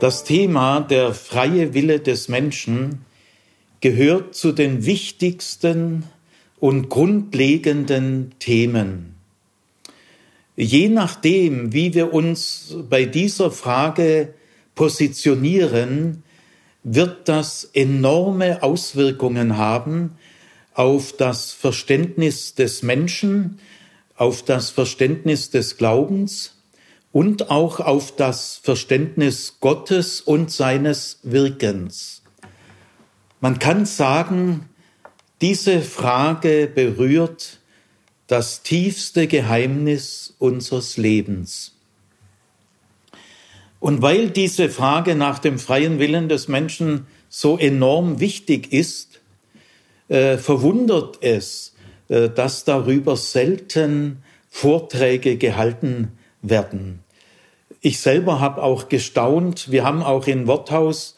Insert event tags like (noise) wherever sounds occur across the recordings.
Das Thema der freie Wille des Menschen gehört zu den wichtigsten und grundlegenden Themen. Je nachdem, wie wir uns bei dieser Frage positionieren, wird das enorme Auswirkungen haben auf das Verständnis des Menschen, auf das Verständnis des Glaubens und auch auf das Verständnis Gottes und seines Wirkens. Man kann sagen, diese Frage berührt das tiefste Geheimnis unseres Lebens. Und weil diese Frage nach dem freien Willen des Menschen so enorm wichtig ist, äh, verwundert es, äh, dass darüber selten Vorträge gehalten werden. Ich selber habe auch gestaunt. Wir haben auch in Worthaus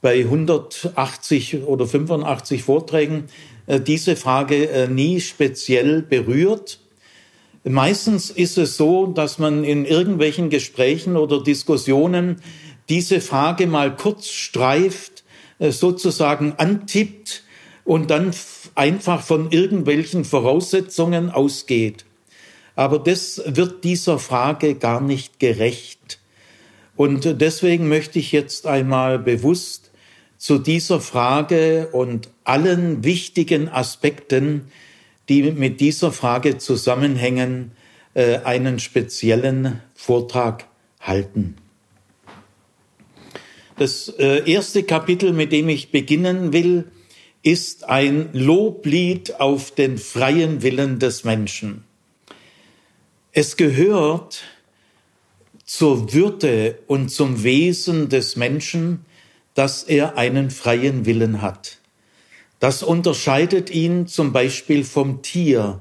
bei 180 oder 85 Vorträgen äh, diese Frage äh, nie speziell berührt. Meistens ist es so, dass man in irgendwelchen Gesprächen oder Diskussionen diese Frage mal kurz streift, äh, sozusagen antippt und dann einfach von irgendwelchen Voraussetzungen ausgeht. Aber das wird dieser Frage gar nicht gerecht. Und deswegen möchte ich jetzt einmal bewusst zu dieser Frage und allen wichtigen Aspekten, die mit dieser Frage zusammenhängen, äh, einen speziellen Vortrag halten. Das äh, erste Kapitel, mit dem ich beginnen will, ist ein Loblied auf den freien Willen des Menschen. Es gehört zur Würde und zum Wesen des Menschen, dass er einen freien Willen hat. Das unterscheidet ihn zum Beispiel vom Tier.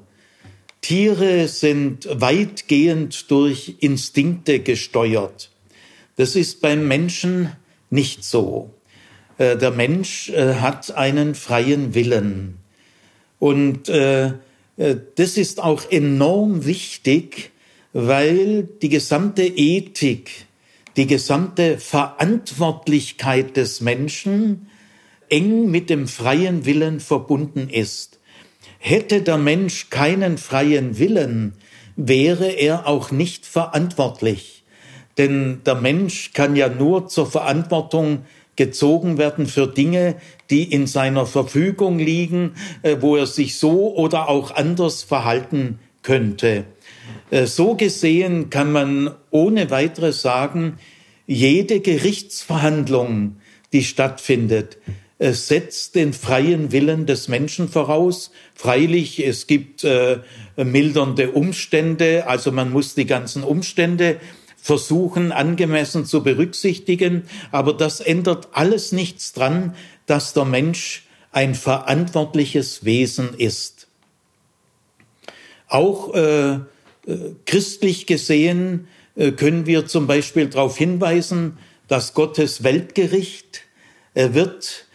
Tiere sind weitgehend durch Instinkte gesteuert. Das ist beim Menschen nicht so. Äh, der Mensch äh, hat einen freien Willen. Und äh, das ist auch enorm wichtig, weil die gesamte Ethik, die gesamte Verantwortlichkeit des Menschen eng mit dem freien Willen verbunden ist. Hätte der Mensch keinen freien Willen, wäre er auch nicht verantwortlich. Denn der Mensch kann ja nur zur Verantwortung gezogen werden für Dinge, die in seiner Verfügung liegen, äh, wo er sich so oder auch anders verhalten könnte. Äh, so gesehen kann man ohne weiteres sagen, jede Gerichtsverhandlung, die stattfindet, äh, setzt den freien Willen des Menschen voraus. Freilich, es gibt äh, mildernde Umstände, also man muss die ganzen Umstände versuchen angemessen zu berücksichtigen, aber das ändert alles nichts dran, dass der Mensch ein verantwortliches Wesen ist. Auch äh, äh christlich gesehen äh, können wir zum Beispiel darauf hinweisen, dass Gottes Weltgericht äh, wird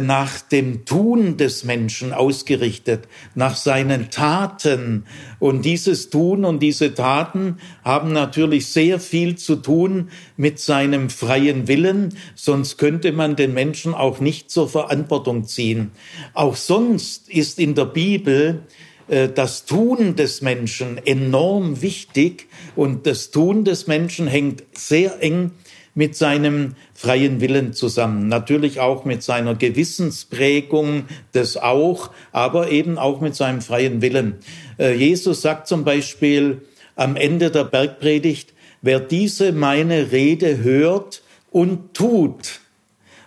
nach dem Tun des Menschen ausgerichtet, nach seinen Taten. Und dieses Tun und diese Taten haben natürlich sehr viel zu tun mit seinem freien Willen, sonst könnte man den Menschen auch nicht zur Verantwortung ziehen. Auch sonst ist in der Bibel äh, das Tun des Menschen enorm wichtig und das Tun des Menschen hängt sehr eng mit seinem freien Willen zusammen. Natürlich auch mit seiner Gewissensprägung, das auch, aber eben auch mit seinem freien Willen. Äh, Jesus sagt zum Beispiel am Ende der Bergpredigt, wer diese meine Rede hört und tut,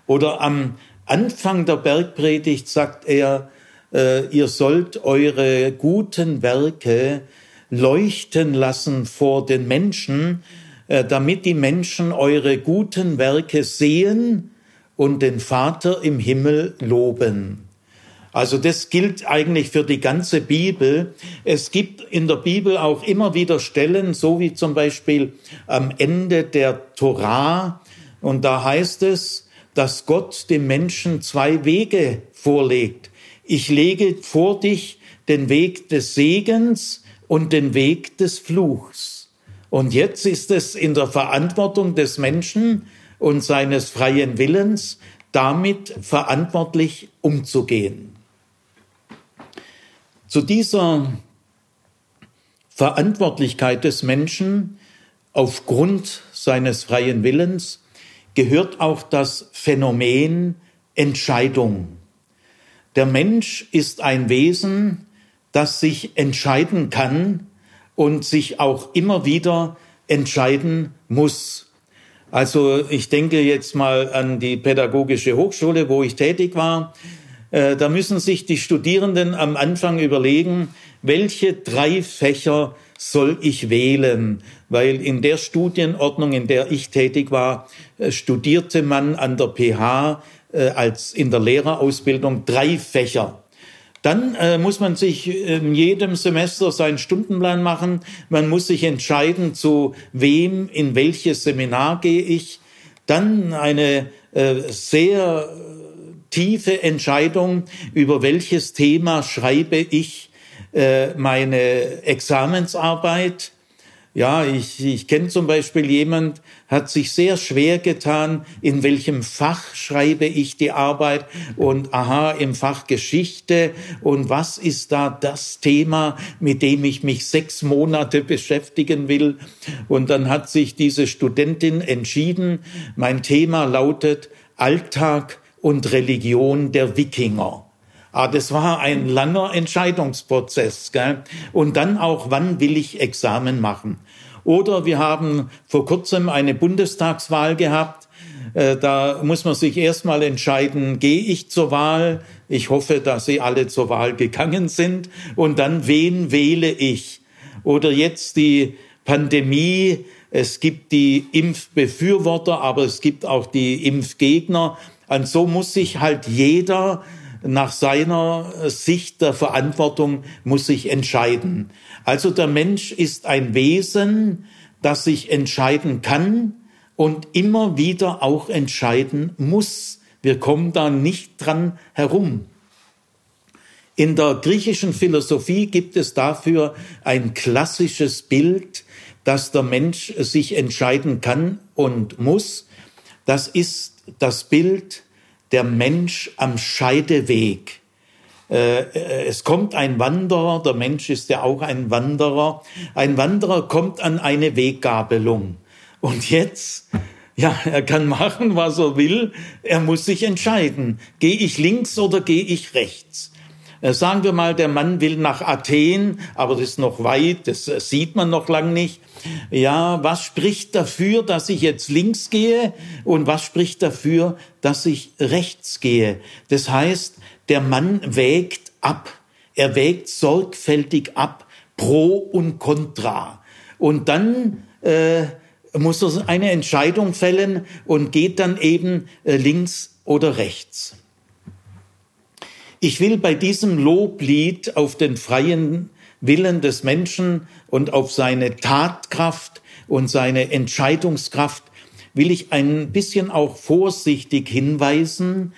oder am Anfang der Bergpredigt sagt er, äh, ihr sollt eure guten Werke leuchten lassen vor den Menschen, damit die Menschen eure guten Werke sehen und den Vater im Himmel loben. Also das gilt eigentlich für die ganze Bibel. Es gibt in der Bibel auch immer wieder Stellen, so wie zum Beispiel am Ende der Torah. Und da heißt es, dass Gott dem Menschen zwei Wege vorlegt. Ich lege vor dich den Weg des Segens und den Weg des Fluchs. Und jetzt ist es in der Verantwortung des Menschen, und seines freien Willens, damit verantwortlich umzugehen. Zu dieser Verantwortlichkeit des Menschen aufgrund seines freien Willens gehört auch das Phänomen Entscheidung. Der Mensch ist ein Wesen, das sich entscheiden kann und sich auch immer wieder entscheiden muss. Also ich denke jetzt mal an die Pädagogische Hochschule, wo ich tätig war. Äh, da müssen sich die Studierenden am Anfang überlegen, welche drei Fächer soll ich wählen? Weil in der Studienordnung, in der ich tätig war, äh, studierte man an der PH äh, als in der Lehrerausbildung drei Fächer. Dann äh, muss man sich in jedem Semester seinen Stundenplan machen. Man muss sich entscheiden, zu wem, in welches Seminar gehe ich. Dann eine äh, sehr tiefe Entscheidung, über welches Thema schreibe ich äh, meine Examensarbeit. Ja, ich, ich kenne zum Beispiel jemand, hat sich sehr schwer getan, in welchem Fach schreibe ich die Arbeit und aha, im Fach Geschichte und was ist da das Thema, mit dem ich mich sechs Monate beschäftigen will. Und dann hat sich diese Studentin entschieden, mein Thema lautet Alltag und Religion der Wikinger. Ah, das war ein langer Entscheidungsprozess. Gell? Und dann auch, wann will ich Examen machen? Oder wir haben vor kurzem eine Bundestagswahl gehabt. Äh, da muss man sich erstmal entscheiden, gehe ich zur Wahl? Ich hoffe, dass Sie alle zur Wahl gegangen sind. Und dann, wen wähle ich? Oder jetzt die Pandemie. Es gibt die Impfbefürworter, aber es gibt auch die Impfgegner. Und so muss sich halt jeder nach seiner Sicht der Verantwortung muss sich entscheiden. Also der Mensch ist ein Wesen, das sich entscheiden kann und immer wieder auch entscheiden muss. Wir kommen da nicht dran herum. In der griechischen Philosophie gibt es dafür ein klassisches Bild, dass der Mensch sich entscheiden kann und muss. Das ist das Bild der Mensch am Scheideweg. Äh, äh, es kommt ein Wanderer, der Mensch ist ja auch ein Wanderer. Ein Wanderer kommt an eine Weggabelung. Und jetzt, ja, er kann machen, was er will. Er muss sich entscheiden. Gehe ich links oder gehe ich rechts? Äh, sagen wir mal, der Mann will nach Athen, aber das ist noch weit, das sieht man noch lang nicht. Ja, was spricht dafür, dass ich jetzt links gehe und was spricht dafür, dass ich rechts gehe? Das heißt, der Mann wägt ab. Er wägt sorgfältig ab, pro und contra. Und dann äh, muss er eine Entscheidung fällen und geht dann eben äh, links oder rechts. Ich will bei diesem Loblied auf den freien Willen des Menschen und auf seine Tatkraft und seine Entscheidungskraft will ich ein bisschen auch vorsichtig hinweisen,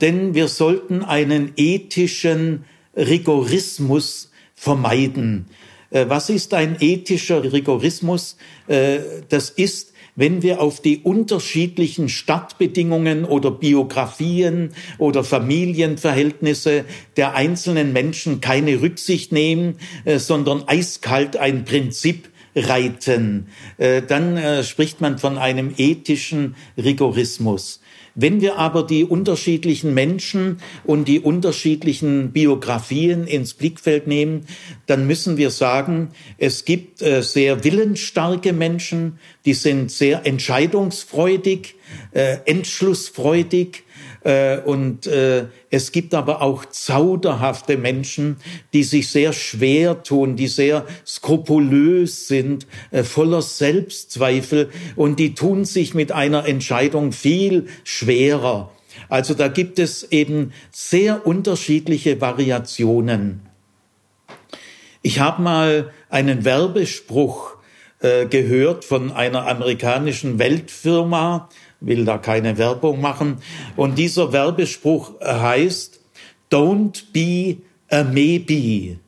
denn wir sollten einen ethischen Rigorismus vermeiden. Äh, was ist ein ethischer Rigorismus? Äh, das ist wenn wir auf die unterschiedlichen Stadtbedingungen oder Biografien oder Familienverhältnisse der einzelnen Menschen keine Rücksicht nehmen, äh, sondern eiskalt ein Prinzip reiten, dann spricht man von einem ethischen Rigorismus. Wenn wir aber die unterschiedlichen Menschen und die unterschiedlichen Biografien ins Blickfeld nehmen, dann müssen wir sagen, es gibt äh, sehr willensstarke Menschen, die sind sehr entscheidungsfreudig, äh, entschlussfreudig, und äh, es gibt aber auch zauderhafte Menschen, die sich sehr schwer tun, die sehr skrupulös sind, äh, voller Selbstzweifel und die tun sich mit einer Entscheidung viel schwerer. Also da gibt es eben sehr unterschiedliche Variationen. Ich habe mal einen Werbespruch äh, gehört von einer amerikanischen Weltfirma, will da keine Werbung machen. Und dieser Werbespruch heißt, Don't be a maybe.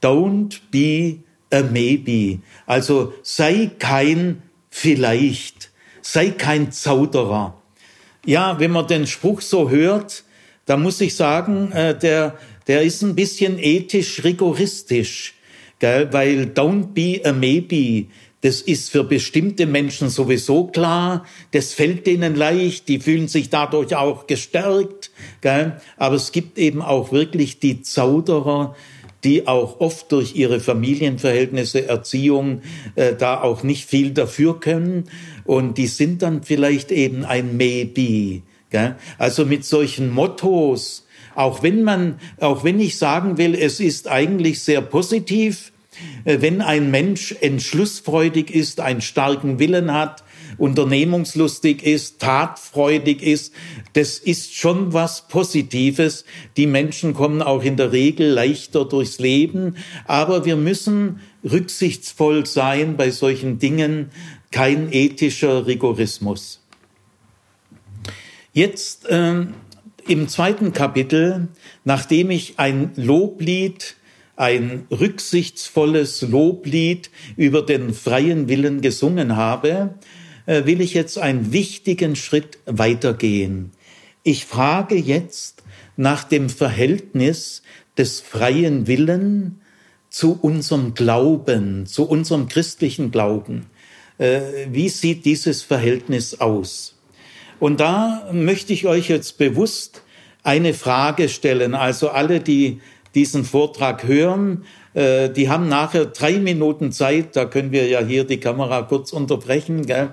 Don't be a maybe. Also sei kein vielleicht, sei kein Zauderer. Ja, wenn man den Spruch so hört, da muss ich sagen, äh, der, der ist ein bisschen ethisch rigoristisch, weil don't be a maybe. Das ist für bestimmte Menschen sowieso klar. Das fällt denen leicht. Die fühlen sich dadurch auch gestärkt. Gell? Aber es gibt eben auch wirklich die Zauderer, die auch oft durch ihre Familienverhältnisse, Erziehung äh, da auch nicht viel dafür können. Und die sind dann vielleicht eben ein Maybe. Gell? Also mit solchen Mottos, auch wenn man, auch wenn ich sagen will, es ist eigentlich sehr positiv, wenn ein Mensch entschlussfreudig ist, einen starken Willen hat, unternehmungslustig ist, tatfreudig ist, das ist schon was Positives. Die Menschen kommen auch in der Regel leichter durchs Leben, aber wir müssen rücksichtsvoll sein bei solchen Dingen, kein ethischer Rigorismus. Jetzt äh, im zweiten Kapitel, nachdem ich ein Loblied, ein rücksichtsvolles Loblied über den freien Willen gesungen habe, äh, will ich jetzt einen wichtigen Schritt weitergehen. Ich frage jetzt nach dem Verhältnis des freien Willen zu unserem Glauben, zu unserem christlichen Glauben. Äh, wie sieht dieses Verhältnis aus? Und da möchte ich euch jetzt bewusst eine Frage stellen. Also alle, die diesen Vortrag hören, äh, die haben nachher drei Minuten Zeit. Da können wir ja hier die Kamera kurz unterbrechen. Gell?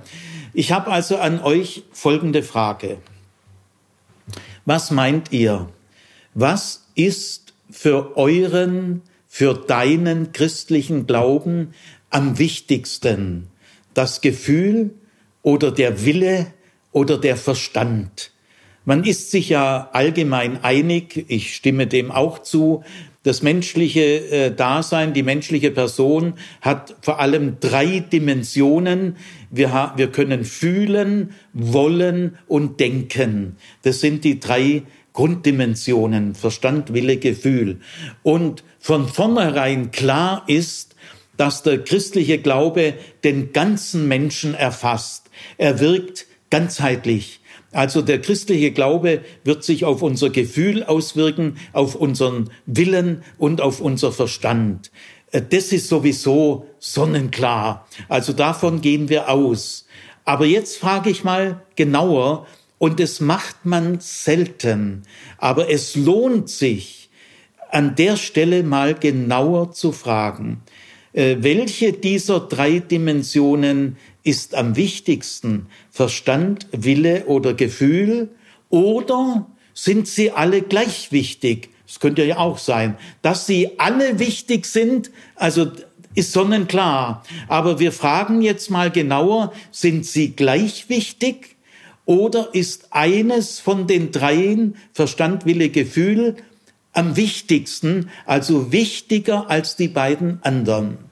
Ich habe also an euch folgende Frage. Was meint ihr? Was ist für euren, für deinen christlichen Glauben am wichtigsten? Das Gefühl oder der Wille oder der Verstand. Man ist sich ja allgemein einig, ich stimme dem auch zu, das menschliche äh, Dasein, die menschliche Person hat vor allem drei Dimensionen. Wir, wir können fühlen, wollen und denken. Das sind die drei Grunddimensionen, Verstand, Wille, Gefühl. Und von vornherein klar ist, dass der christliche Glaube den ganzen Menschen erfasst. Er wirkt ganzheitlich. Also der christliche Glaube wird sich auf unser Gefühl auswirken, auf unseren Willen und auf unser Verstand. Äh, das ist sowieso sonnenklar. Also davon gehen wir aus. Aber jetzt frage ich mal genauer, und das macht man selten, aber es lohnt sich, an der Stelle mal genauer zu fragen, äh, welche dieser drei Dimensionen ist am wichtigsten Verstand, Wille oder Gefühl? Oder sind sie alle gleich wichtig? Es könnte ja auch sein, dass sie alle wichtig sind, also ist sonnenklar. Aber wir fragen jetzt mal genauer, sind sie gleich wichtig? Oder ist eines von den dreien, Verstand, Wille, Gefühl, am wichtigsten, also wichtiger als die beiden anderen?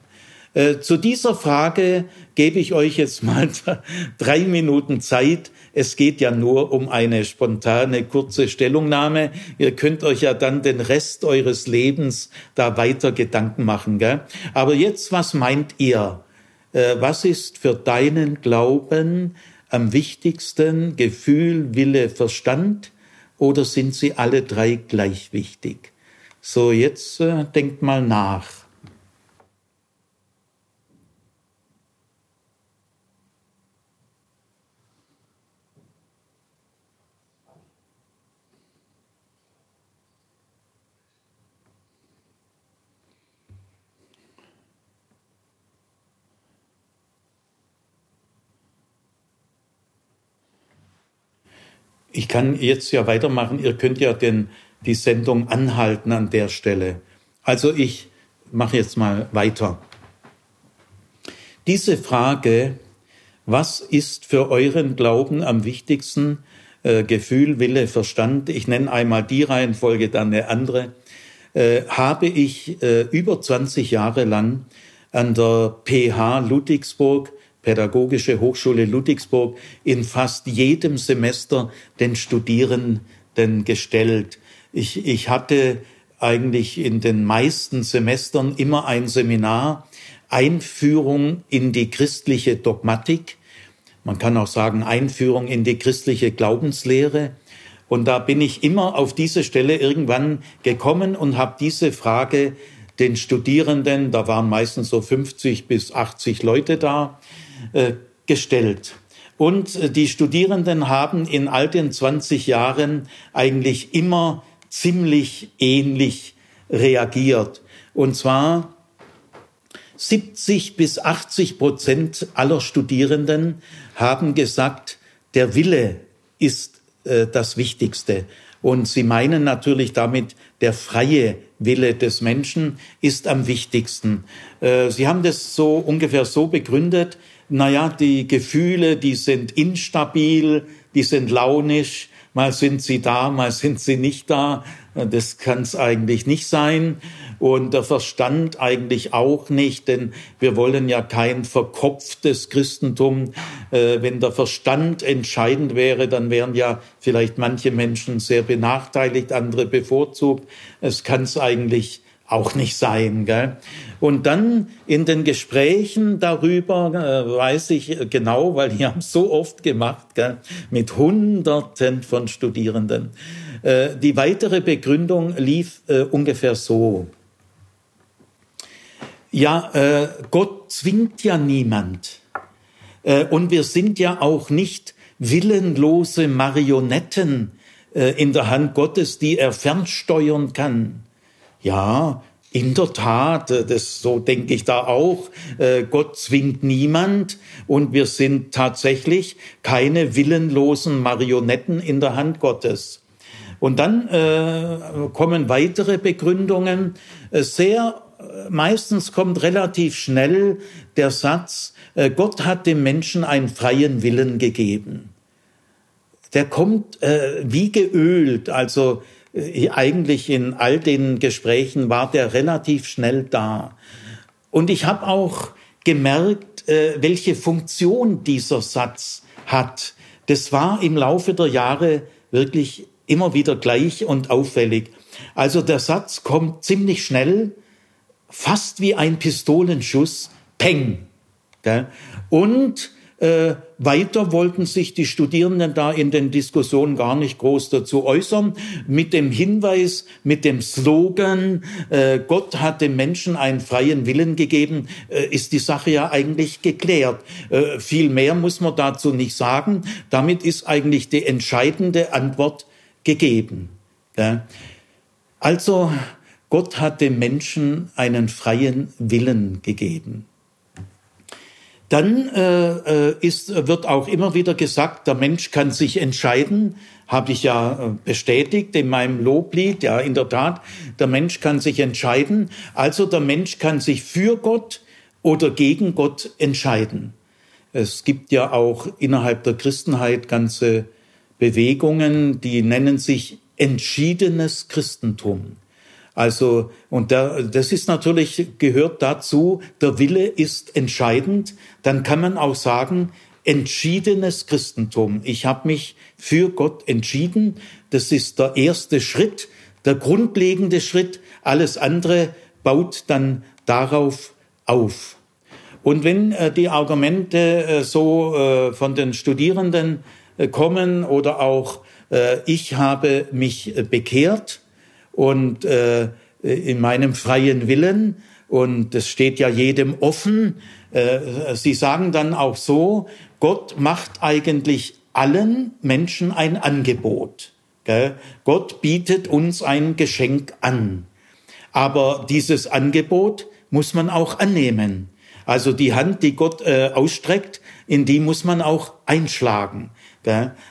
Äh, zu dieser Frage gebe ich euch jetzt mal (laughs) drei Minuten Zeit. Es geht ja nur um eine spontane, kurze Stellungnahme. Ihr könnt euch ja dann den Rest eures Lebens da weiter Gedanken machen. Gell? Aber jetzt, was meint ihr? Äh, was ist für deinen Glauben am wichtigsten? Gefühl, Wille, Verstand? Oder sind sie alle drei gleich wichtig? So, jetzt äh, denkt mal nach. Ich kann jetzt ja weitermachen. Ihr könnt ja den, die Sendung anhalten an der Stelle. Also ich mache jetzt mal weiter. Diese Frage, was ist für euren Glauben am wichtigsten? Äh, Gefühl, Wille, Verstand. Ich nenne einmal die Reihenfolge, dann eine andere. Äh, habe ich äh, über 20 Jahre lang an der PH Ludwigsburg Pädagogische Hochschule Ludwigsburg in fast jedem Semester den Studierenden gestellt. Ich, ich hatte eigentlich in den meisten Semestern immer ein Seminar Einführung in die christliche Dogmatik. man kann auch sagen Einführung in die christliche Glaubenslehre. Und da bin ich immer auf diese Stelle irgendwann gekommen und habe diese Frage den Studierenden, da waren meistens so 50 bis 80 Leute da, gestellt. Und äh, die Studierenden haben in all den 20 Jahren eigentlich immer ziemlich ähnlich reagiert. Und zwar 70 bis 80 Prozent aller Studierenden haben gesagt, der Wille ist äh, das Wichtigste. Und sie meinen natürlich damit, der freie Wille des Menschen ist am wichtigsten. Äh, sie haben das so ungefähr so begründet, naja, die Gefühle, die sind instabil, die sind launisch, mal sind sie da, mal sind sie nicht da. Das kann es eigentlich nicht sein. Und der Verstand eigentlich auch nicht, denn wir wollen ja kein verkopftes Christentum. Äh, wenn der Verstand entscheidend wäre, dann wären ja vielleicht manche Menschen sehr benachteiligt, andere bevorzugt. Es kann es eigentlich auch nicht sein. Gell? Und dann in den Gesprächen darüber äh, weiß ich genau, weil die (laughs) haben so oft gemacht, gell? mit Hunderten von Studierenden. Äh, die weitere Begründung lief äh, ungefähr so. Ja, äh, Gott zwingt ja niemand. Äh, und wir sind ja auch nicht willenlose Marionetten äh, in der Hand Gottes, die er fernsteuern kann. Ja, in der Tat, äh, das so denke ich da auch. Äh, Gott zwingt niemand und wir sind tatsächlich keine willenlosen Marionetten in der Hand Gottes. Und dann äh, kommen weitere Begründungen. Äh, sehr meistens kommt relativ schnell der Satz: Gott hat dem Menschen einen freien Willen gegeben. Der kommt äh, wie geölt, also eigentlich in all den Gesprächen war der relativ schnell da. Und ich habe auch gemerkt, äh, welche Funktion dieser Satz hat. Das war im Laufe der Jahre wirklich immer wieder gleich und auffällig. Also der Satz kommt ziemlich schnell, fast wie ein Pistolenschuss, peng. Und äh, weiter wollten sich die Studierenden da in den Diskussionen gar nicht groß dazu äußern. Mit dem Hinweis, mit dem Slogan, äh, Gott hat dem Menschen einen freien Willen gegeben, äh, ist die Sache ja eigentlich geklärt. Äh, viel mehr muss man dazu nicht sagen. Damit ist eigentlich die entscheidende Antwort gegeben. Ja. Also, Gott hat dem Menschen einen freien Willen gegeben. Dann äh, äh, ist, wird auch immer wieder gesagt, der Mensch kann sich entscheiden, habe ich ja äh, bestätigt in meinem Loblied, ja in der Tat, der Mensch kann sich entscheiden, also der Mensch kann sich für Gott oder gegen Gott entscheiden. Es gibt ja auch innerhalb der Christenheit ganze Bewegungen, die nennen sich entschiedenes Christentum. Also, und da, das ist natürlich, gehört dazu, der Wille ist entscheidend. Dann kann man auch sagen, entschiedenes Christentum. Ich habe mich für Gott entschieden. Das ist der erste Schritt, der grundlegende Schritt. Alles andere baut dann darauf auf. Und wenn äh, die Argumente äh, so äh, von den Studierenden äh, kommen oder auch äh, ich habe mich äh, bekehrt, und äh, in meinem freien Willen, und es steht ja jedem offen, äh, sie sagen dann auch so, Gott macht eigentlich allen Menschen ein Angebot. Gell? Gott bietet uns ein Geschenk an. Aber dieses Angebot muss man auch annehmen. Also die Hand, die Gott äh, ausstreckt, in die muss man auch einschlagen.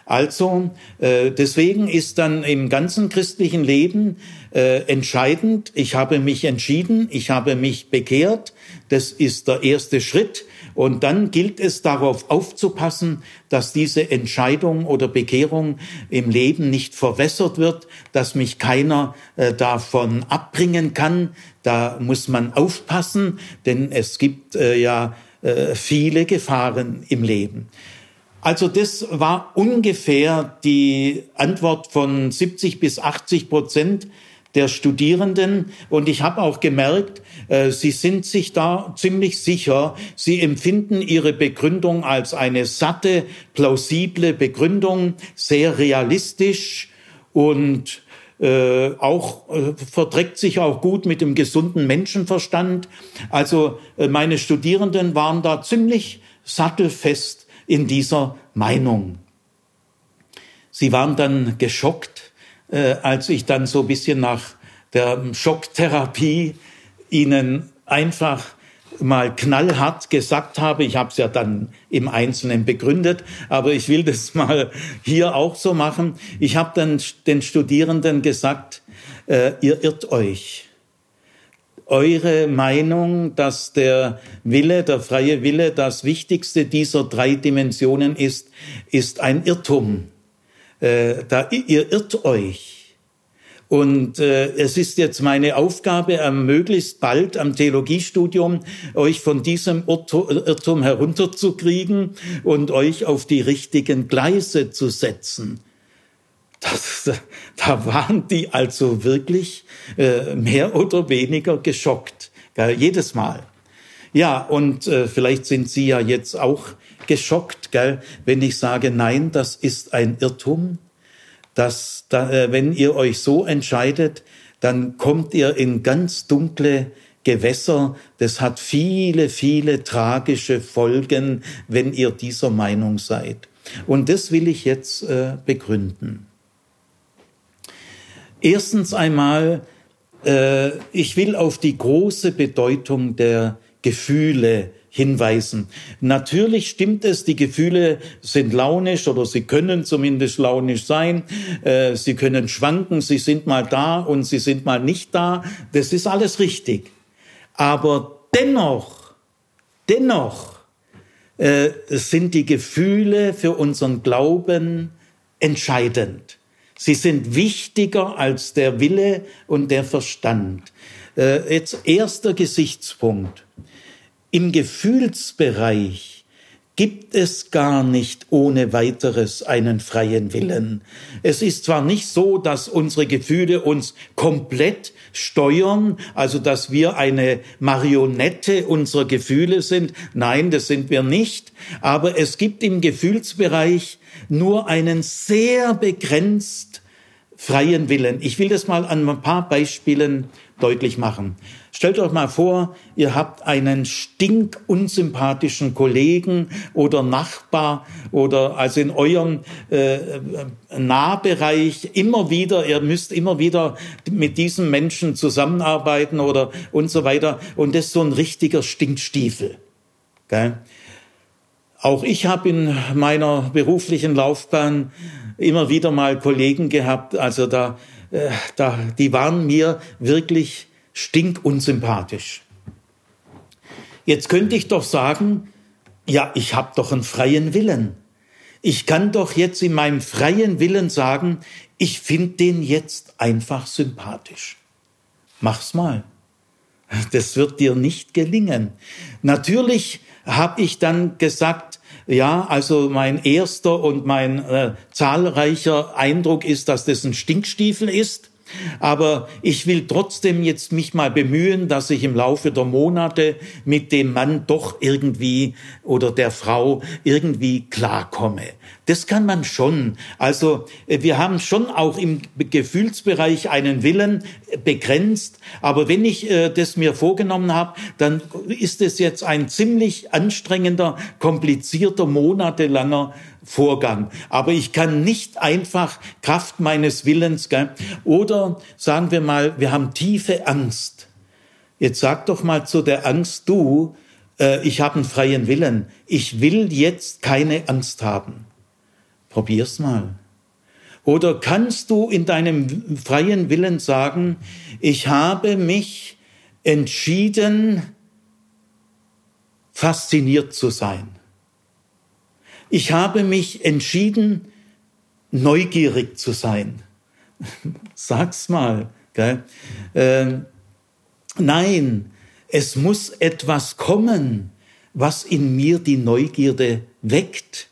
Also äh, deswegen ist dann im ganzen christlichen Leben äh, entscheidend, ich habe mich entschieden, ich habe mich bekehrt, das ist der erste Schritt. Und dann gilt es darauf aufzupassen, dass diese Entscheidung oder Bekehrung im Leben nicht verwässert wird, dass mich keiner äh, davon abbringen kann. Da muss man aufpassen, denn es gibt äh, ja äh, viele Gefahren im Leben. Also das war ungefähr die Antwort von 70 bis 80 Prozent der Studierenden und ich habe auch gemerkt, äh, sie sind sich da ziemlich sicher. Sie empfinden ihre Begründung als eine satte, plausible Begründung, sehr realistisch und äh, auch äh, verträgt sich auch gut mit dem gesunden Menschenverstand. Also äh, meine Studierenden waren da ziemlich sattelfest in dieser Meinung. Sie waren dann geschockt, äh, als ich dann so ein bisschen nach der Schocktherapie ihnen einfach mal knallhart gesagt habe. Ich habe es ja dann im Einzelnen begründet, aber ich will das mal hier auch so machen. Ich habe dann den Studierenden gesagt, äh, ihr irrt euch. Eure Meinung, dass der Wille, der freie Wille, das Wichtigste dieser drei Dimensionen ist, ist ein Irrtum. Äh, da, ihr irrt euch. Und äh, es ist jetzt meine Aufgabe, äh, möglichst bald am Theologiestudium euch von diesem Irrtum herunterzukriegen und euch auf die richtigen Gleise zu setzen. Das, da waren die also wirklich äh, mehr oder weniger geschockt, gell, jedes Mal. Ja, und äh, vielleicht sind Sie ja jetzt auch geschockt, gell, wenn ich sage, nein, das ist ein Irrtum dass da, äh, wenn ihr euch so entscheidet, dann kommt ihr in ganz dunkle Gewässer. Das hat viele, viele tragische Folgen, wenn ihr dieser Meinung seid. Und das will ich jetzt äh, begründen. Erstens einmal, äh, ich will auf die große Bedeutung der Gefühle hinweisen. Natürlich stimmt es, die Gefühle sind launisch oder sie können zumindest launisch sein. Äh, sie können schwanken, sie sind mal da und sie sind mal nicht da. Das ist alles richtig. Aber dennoch, dennoch äh, sind die Gefühle für unseren Glauben entscheidend. Sie sind wichtiger als der Wille und der Verstand. Äh, jetzt erster Gesichtspunkt. Im Gefühlsbereich gibt es gar nicht ohne weiteres einen freien Willen. Es ist zwar nicht so, dass unsere Gefühle uns komplett steuern, also dass wir eine Marionette unserer Gefühle sind. Nein, das sind wir nicht. Aber es gibt im Gefühlsbereich nur einen sehr begrenzt freien Willen. Ich will das mal an ein paar Beispielen deutlich machen. Stellt euch mal vor, ihr habt einen stinkunsympathischen Kollegen oder Nachbar oder also in eurem äh, Nahbereich immer wieder, ihr müsst immer wieder mit diesem Menschen zusammenarbeiten oder und so weiter. Und das ist so ein richtiger Stinkstiefel. Gell? Auch ich habe in meiner beruflichen Laufbahn immer wieder mal Kollegen gehabt, also da, äh, da, die waren mir wirklich stinkunsympathisch. Jetzt könnte ich doch sagen, ja, ich habe doch einen freien Willen. Ich kann doch jetzt in meinem freien Willen sagen, ich finde den jetzt einfach sympathisch. Mach's mal. Das wird dir nicht gelingen. Natürlich habe ich dann gesagt, ja, also mein erster und mein äh, zahlreicher Eindruck ist, dass das ein Stinkstiefel ist. Aber ich will trotzdem jetzt mich mal bemühen, dass ich im Laufe der Monate mit dem Mann doch irgendwie oder der Frau irgendwie klarkomme. Das kann man schon. Also äh, wir haben schon auch im Gefühlsbereich einen Willen begrenzt. Aber wenn ich äh, das mir vorgenommen habe, dann ist es jetzt ein ziemlich anstrengender, komplizierter, monatelanger Vorgang. Aber ich kann nicht einfach Kraft meines Willens, gell? oder sagen wir mal, wir haben tiefe Angst. Jetzt sag doch mal zu der Angst, du, äh, ich habe einen freien Willen. Ich will jetzt keine Angst haben. Probier's mal. Oder kannst du in deinem freien Willen sagen, ich habe mich entschieden, fasziniert zu sein. Ich habe mich entschieden, neugierig zu sein. (laughs) Sag's mal. Gell? Äh, nein, es muss etwas kommen, was in mir die Neugierde weckt.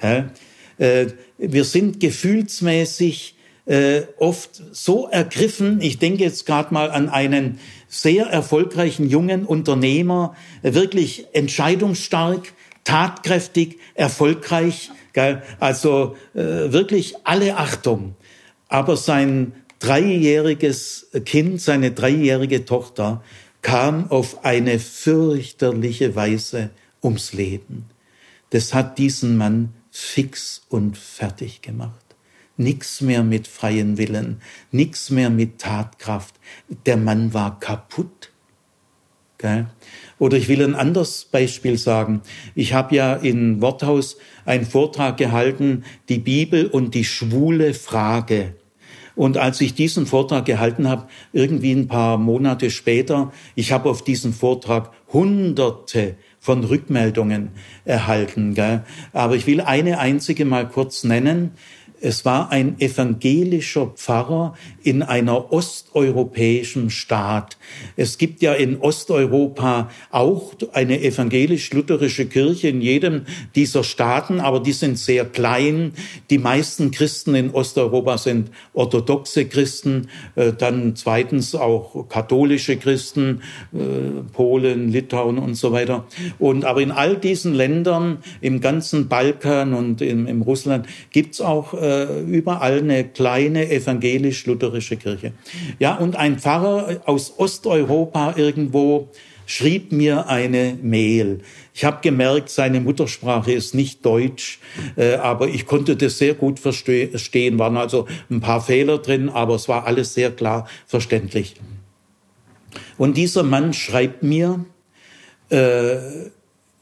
Gell? Äh, wir sind gefühlsmäßig äh, oft so ergriffen. Ich denke jetzt gerade mal an einen sehr erfolgreichen jungen Unternehmer, wirklich entscheidungsstark, tatkräftig, erfolgreich, gell? also äh, wirklich alle Achtung. Aber sein dreijähriges Kind, seine dreijährige Tochter, kam auf eine fürchterliche Weise ums Leben. Das hat diesen Mann fix und fertig gemacht. Nix mehr mit freien Willen, nix mehr mit Tatkraft. Der Mann war kaputt. Gell? Oder ich will ein anderes Beispiel sagen. Ich habe ja in Worthaus einen Vortrag gehalten, die Bibel und die schwule Frage. Und als ich diesen Vortrag gehalten habe, irgendwie ein paar Monate später, ich habe auf diesen Vortrag hunderte von Rückmeldungen erhalten. Gell? Aber ich will eine einzige mal kurz nennen. Es war ein evangelischer Pfarrer in einer osteuropäischen Staat. Es gibt ja in Osteuropa auch eine evangelisch-lutherische Kirche in jedem dieser Staaten, aber die sind sehr klein. Die meisten Christen in Osteuropa sind orthodoxe Christen, äh, dann zweitens auch katholische Christen, äh, Polen, Litauen und so weiter. Und aber in all diesen Ländern, im ganzen Balkan und im, im Russland, gibt's auch äh, überall eine kleine evangelisch-lutherische Kirche. Ja, und ein Pfarrer aus Osteuropa irgendwo schrieb mir eine Mail. Ich habe gemerkt, seine Muttersprache ist nicht Deutsch, äh, aber ich konnte das sehr gut verstehen. Waren also ein paar Fehler drin, aber es war alles sehr klar verständlich. Und dieser Mann schreibt mir, äh,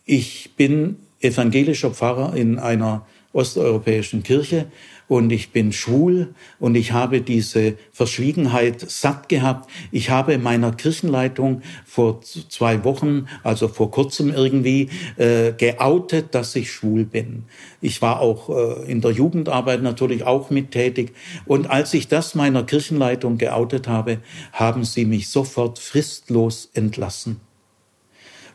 ich bin evangelischer Pfarrer in einer osteuropäischen Kirche und ich bin schwul und ich habe diese Verschwiegenheit satt gehabt. Ich habe meiner Kirchenleitung vor zwei Wochen, also vor kurzem irgendwie, äh, geoutet, dass ich schwul bin. Ich war auch äh, in der Jugendarbeit natürlich auch mittätig. Und als ich das meiner Kirchenleitung geoutet habe, haben sie mich sofort fristlos entlassen.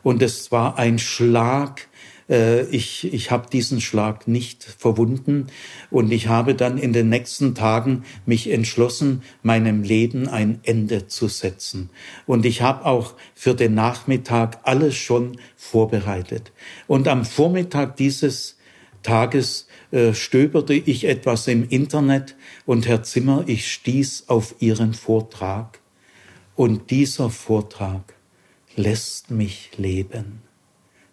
Und es war ein Schlag äh, ich, ich habe diesen Schlag nicht verwunden und ich habe dann in den nächsten Tagen mich entschlossen, meinem Leben ein Ende zu setzen. Und ich habe auch für den Nachmittag alles schon vorbereitet. Und am Vormittag dieses Tages äh, stöberte ich etwas im Internet und Herr Zimmer, ich stieß auf Ihren Vortrag. Und dieser Vortrag lässt mich leben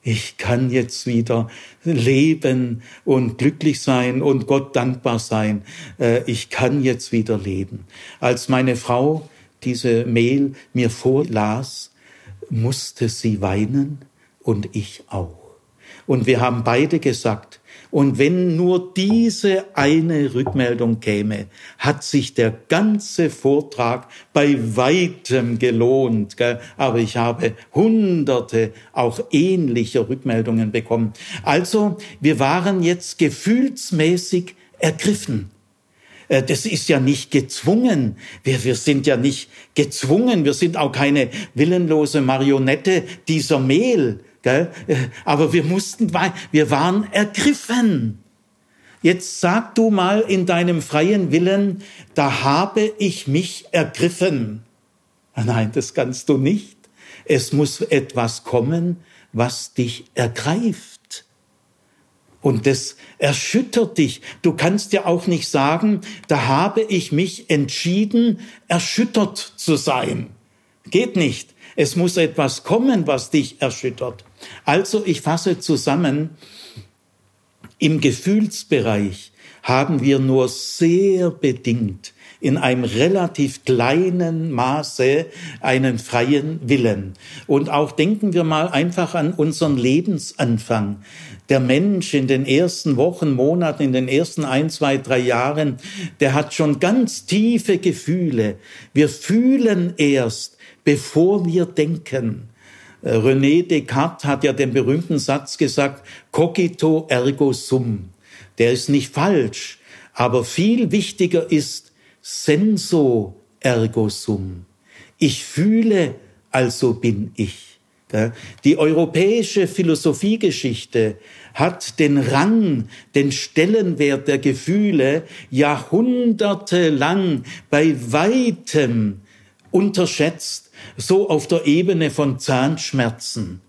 ich kann jetzt wieder leben und glücklich sein und Gott dankbar sein. Äh, ich kann jetzt wieder leben. Als meine Frau diese Mail mir vorlas, musste sie weinen und ich auch. Und wir haben beide gesagt, und wenn nur diese eine Rückmeldung käme, hat sich der ganze Vortrag bei weitem gelohnt. Gell? Aber ich habe hunderte auch ähnlicher Rückmeldungen bekommen. Also wir waren jetzt gefühlsmäßig ergriffen. Äh, das ist ja nicht gezwungen. Wir, wir sind ja nicht gezwungen. Wir sind auch keine willenlose Marionette dieser Mehl. Gell? Aber wir mussten, wir waren ergriffen. Jetzt sag du mal in deinem freien Willen, da habe ich mich ergriffen. Ah, nein, das kannst du nicht. Es muss etwas kommen, was dich ergreift. Und das erschüttert dich. Du kannst ja auch nicht sagen, da habe ich mich entschieden, erschüttert zu sein. Geht nicht. Es muss etwas kommen, was dich erschüttert. Also ich fasse zusammen, im Gefühlsbereich haben wir nur sehr bedingt in einem relativ kleinen Maße einen freien Willen. Und auch denken wir mal einfach an unseren Lebensanfang. Der Mensch in den ersten Wochen, Monaten, in den ersten ein, zwei, drei Jahren, der hat schon ganz tiefe Gefühle. Wir fühlen erst, bevor wir denken. Äh, René Descartes hat ja den berühmten Satz gesagt, cogito ergo sum. Der ist nicht falsch, aber viel wichtiger ist senso ergo sum. Ich fühle, also bin ich. Die europäische Philosophiegeschichte hat den Rang, den Stellenwert der Gefühle jahrhundertelang bei weitem unterschätzt, so auf der Ebene von Zahnschmerzen.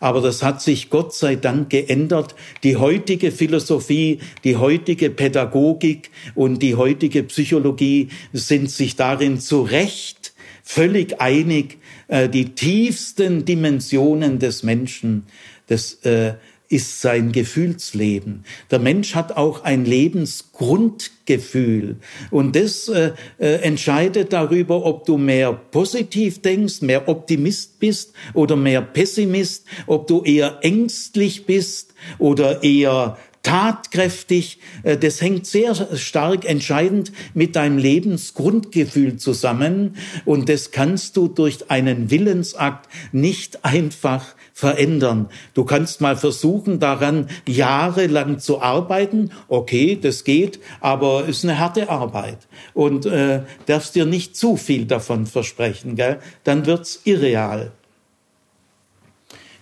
Aber das hat sich Gott sei Dank geändert. Die heutige Philosophie, die heutige Pädagogik und die heutige Psychologie sind sich darin zu Recht völlig einig, äh, die tiefsten Dimensionen des Menschen, des äh, ist sein Gefühlsleben. Der Mensch hat auch ein Lebensgrundgefühl und das äh, äh, entscheidet darüber, ob du mehr positiv denkst, mehr Optimist bist oder mehr Pessimist, ob du eher ängstlich bist oder eher tatkräftig. Äh, das hängt sehr stark entscheidend mit deinem Lebensgrundgefühl zusammen und das kannst du durch einen Willensakt nicht einfach verändern. Du kannst mal versuchen, daran jahrelang zu arbeiten. Okay, das geht, aber ist eine harte Arbeit und äh, darfst dir nicht zu viel davon versprechen, gell? Dann wird's irreal.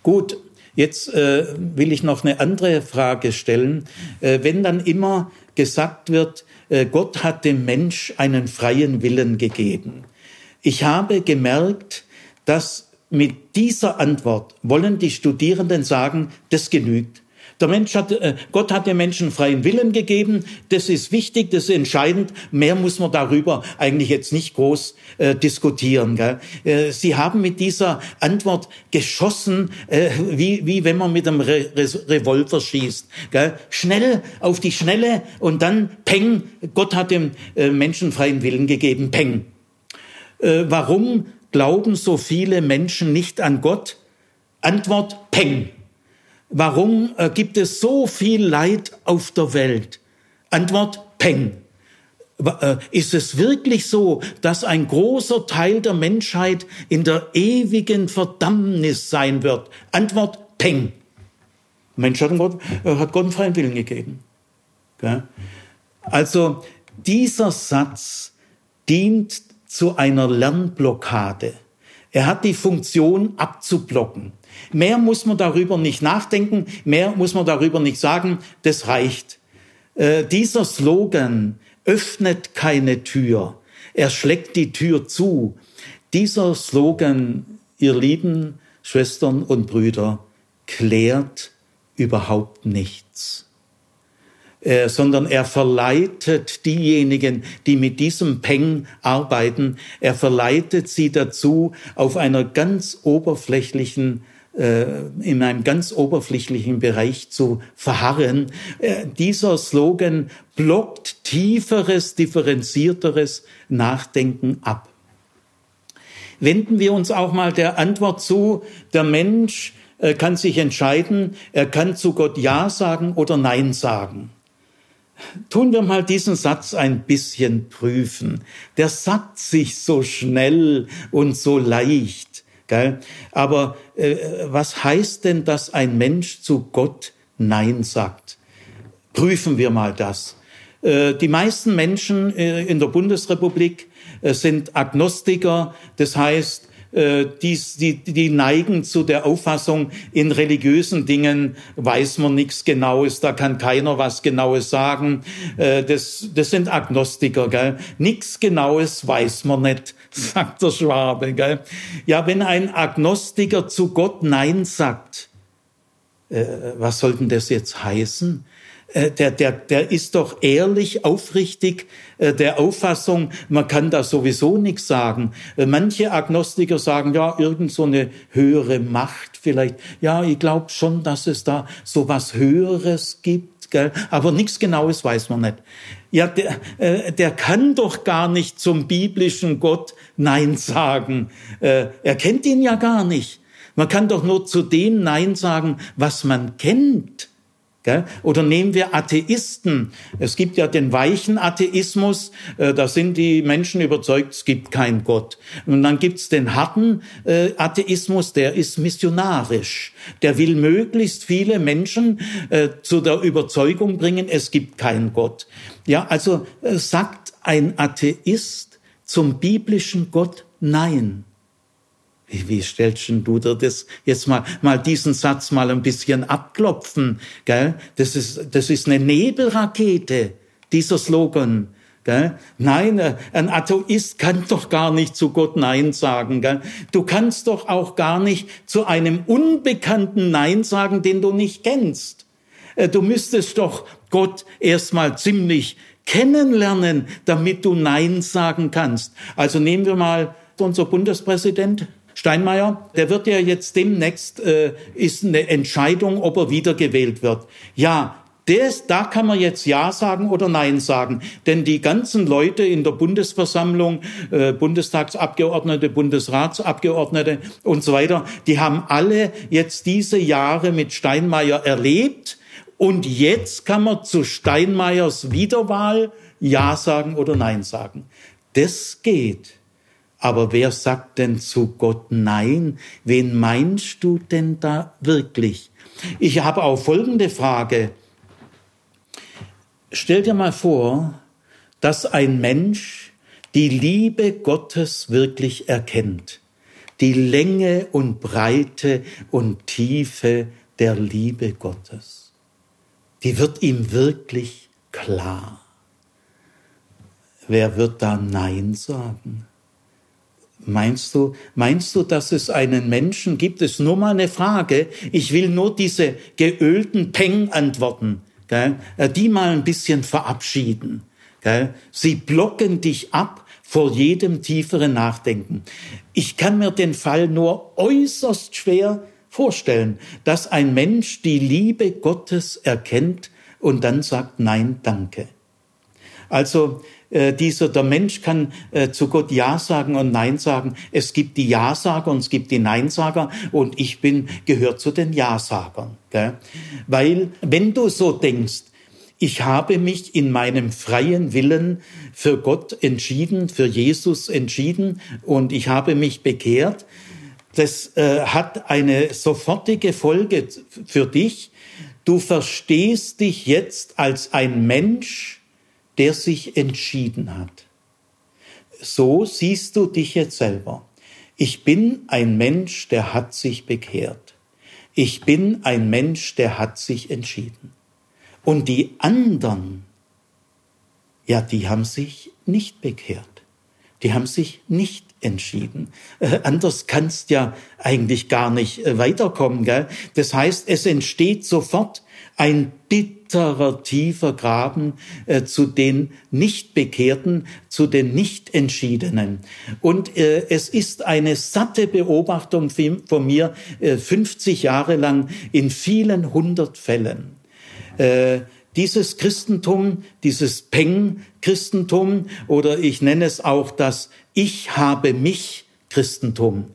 Gut, Jetzt äh, will ich noch eine andere Frage stellen. Äh, wenn dann immer gesagt wird, äh, Gott hat dem Mensch einen freien Willen gegeben. Ich habe gemerkt, dass mit dieser Antwort wollen die Studierenden sagen, das genügt. Der Mensch hat, äh, Gott hat dem Menschen freien Willen gegeben. Das ist wichtig, das ist entscheidend. Mehr muss man darüber eigentlich jetzt nicht groß äh, diskutieren. Gell? Äh, Sie haben mit dieser Antwort geschossen, äh, wie, wie wenn man mit einem Re Re Revolver schießt. Gell? Schnell auf die Schnelle und dann Peng. Gott hat dem äh, Menschen freien Willen gegeben. Peng. Warum glauben so viele Menschen nicht an Gott? Antwort Peng. Warum äh, gibt es so viel Leid auf der Welt? Antwort, Peng. Äh, ist es wirklich so, dass ein großer Teil der Menschheit in der ewigen Verdammnis sein wird? Antwort, Peng. Mensch hat Gott, äh, hat Gott einen freien Willen gegeben. Also dieser Satz dient zu einer Lernblockade. Er hat die Funktion abzublocken. Mehr muss man darüber nicht nachdenken, mehr muss man darüber nicht sagen, das reicht. Äh, dieser Slogan öffnet keine Tür, er schlägt die Tür zu. Dieser Slogan, ihr lieben Schwestern und Brüder, klärt überhaupt nichts. Äh, sondern er verleitet diejenigen, die mit diesem Peng arbeiten, er verleitet sie dazu, auf einer ganz oberflächlichen äh, in einem ganz oberflächlichen Bereich zu verharren. Äh, dieser Slogan blockt tieferes, differenzierteres Nachdenken ab. Wenden wir uns auch mal der Antwort zu, der Mensch kann sich entscheiden, er kann zu Gott Ja sagen oder Nein sagen. Tun wir mal diesen Satz ein bisschen prüfen. Der sagt sich so schnell und so leicht. Gell? Aber äh, was heißt denn, dass ein Mensch zu Gott Nein sagt? Prüfen wir mal das. Äh, die meisten Menschen äh, in der Bundesrepublik äh, sind Agnostiker, das heißt, die, die, die neigen zu der Auffassung, in religiösen Dingen weiß man nichts Genaues, da kann keiner was Genaues sagen. Äh, das, das sind Agnostiker, gell? Nichts Genaues weiß man nicht, (laughs) sagt der Schwabe, gell? Ja, wenn ein Agnostiker zu Gott Nein sagt, äh, was soll denn das jetzt heißen? Äh, der, der, der ist doch ehrlich, aufrichtig äh, der Auffassung, man kann da sowieso nichts sagen. Äh, manche Agnostiker sagen, ja, irgend so eine höhere Macht vielleicht. Ja, ich glaube schon, dass es da so was Höheres gibt, gell? aber nichts Genaues weiß man nicht. Ja, der, äh, der kann doch gar nicht zum biblischen Gott Nein sagen. Er kennt ihn ja gar nicht. Man kann doch nur zu dem Nein sagen, was man kennt. Oder nehmen wir Atheisten. Es gibt ja den weichen Atheismus, äh, da sind die Menschen überzeugt, es gibt keinen Gott. Und dann gibt's den harten äh, Atheismus, der ist missionarisch. Der will möglichst viele Menschen äh, zu der Überzeugung bringen, es gibt keinen Gott. Ja, also sagt ein Atheist zum biblischen Gott Nein. Wie, wie stellst du dir das jetzt mal, mal diesen Satz mal ein bisschen abklopfen, gell? Das ist, das ist eine Nebelrakete, dieser Slogan. Gell? Nein, äh, ein Atheist kann doch gar nicht zu Gott Nein sagen. Gell? Du kannst doch auch gar nicht zu einem Unbekannten Nein sagen, den du nicht kennst. Äh, du müsstest doch Gott erstmal ziemlich kennenlernen, damit du Nein sagen kannst. Also nehmen wir mal unser Bundespräsident Steinmeier, der wird ja jetzt demnächst, äh, ist eine Entscheidung, ob er wiedergewählt wird. Ja, des, da kann man jetzt Ja sagen oder Nein sagen. Denn die ganzen Leute in der Bundesversammlung, äh, Bundestagsabgeordnete, Bundesratsabgeordnete und so weiter, die haben alle jetzt diese Jahre mit Steinmeier erlebt. Und jetzt kann man zu Steinmeiers Wiederwahl Ja sagen oder Nein sagen. Das geht. Aber wer sagt denn zu Gott Nein? Wen meinst du denn da wirklich? Ich habe auch folgende Frage. Stell dir mal vor, dass ein Mensch die Liebe Gottes wirklich erkennt, die Länge und Breite und Tiefe der Liebe Gottes. Die wird ihm wirklich klar. Wer wird da Nein sagen? Meinst du, meinst du, dass es einen Menschen gibt? Es ist nur mal eine Frage. Ich will nur diese geölten Peng-Antworten äh, die mal ein bisschen verabschieden. Gell. Sie blocken dich ab vor jedem tieferen Nachdenken. Ich kann mir den Fall nur äußerst schwer vorstellen, dass ein Mensch die Liebe Gottes erkennt und dann sagt Nein, danke. Also äh, dieser, der Mensch kann äh, zu Gott Ja sagen und Nein sagen. Es gibt die Ja-Sager und es gibt die Nein-Sager und ich bin, gehört zu den Ja-Sagern. Gell? Weil, wenn du so denkst, ich habe mich in meinem freien Willen für Gott entschieden, für Jesus entschieden und ich habe mich bekehrt. Das äh, hat eine sofortige Folge für dich. Du verstehst dich jetzt als ein Mensch, der sich entschieden hat. So siehst du dich jetzt selber. Ich bin ein Mensch, der hat sich bekehrt. Ich bin ein Mensch, der hat sich entschieden. Und die anderen, ja, die haben sich nicht bekehrt. Die haben sich nicht entschieden. Äh, anders kannst ja eigentlich gar nicht äh, weiterkommen. Gell? Das heißt, es entsteht sofort ein bitterer, tiefer Graben äh, zu den Nichtbekehrten, zu den Nichtentschiedenen. Und äh, es ist eine satte Beobachtung von mir, äh, 50 Jahre lang in vielen hundert Fällen. Äh, dieses Christentum, dieses Peng-Christentum oder ich nenne es auch das Ich habe mich Christentum.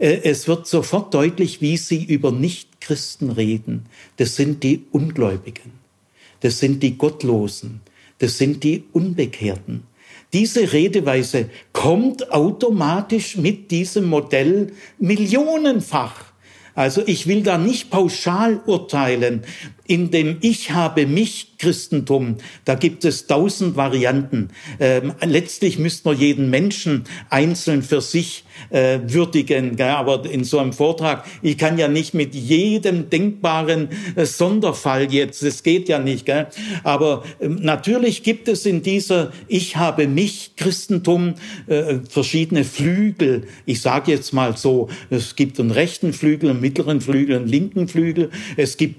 Äh, es wird sofort deutlich, wie sie über Nichtchristen reden. Das sind die Ungläubigen. Das sind die Gottlosen. Das sind die Unbekehrten. Diese Redeweise kommt automatisch mit diesem Modell millionenfach also ich will da nicht pauschal urteilen. In dem Ich habe mich Christentum, da gibt es tausend Varianten. Ähm, letztlich müsste man jeden Menschen einzeln für sich äh, würdigen. Gell? Aber in so einem Vortrag, ich kann ja nicht mit jedem denkbaren äh, Sonderfall jetzt, das geht ja nicht. Gell? Aber äh, natürlich gibt es in dieser Ich habe mich Christentum äh, verschiedene Flügel. Ich sage jetzt mal so, es gibt einen rechten Flügel, einen mittleren Flügel, einen linken Flügel. Es gibt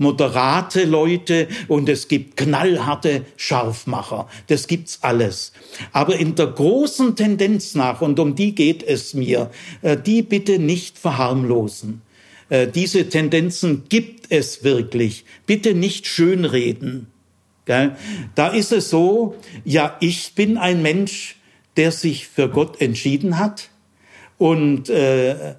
moderate Leute und es gibt knallharte Scharfmacher. Das gibt's alles. Aber in der großen Tendenz nach, und um die geht es mir, äh, die bitte nicht verharmlosen. Äh, diese Tendenzen gibt es wirklich. Bitte nicht schönreden. Da ist es so, ja, ich bin ein Mensch, der sich für Gott entschieden hat und äh,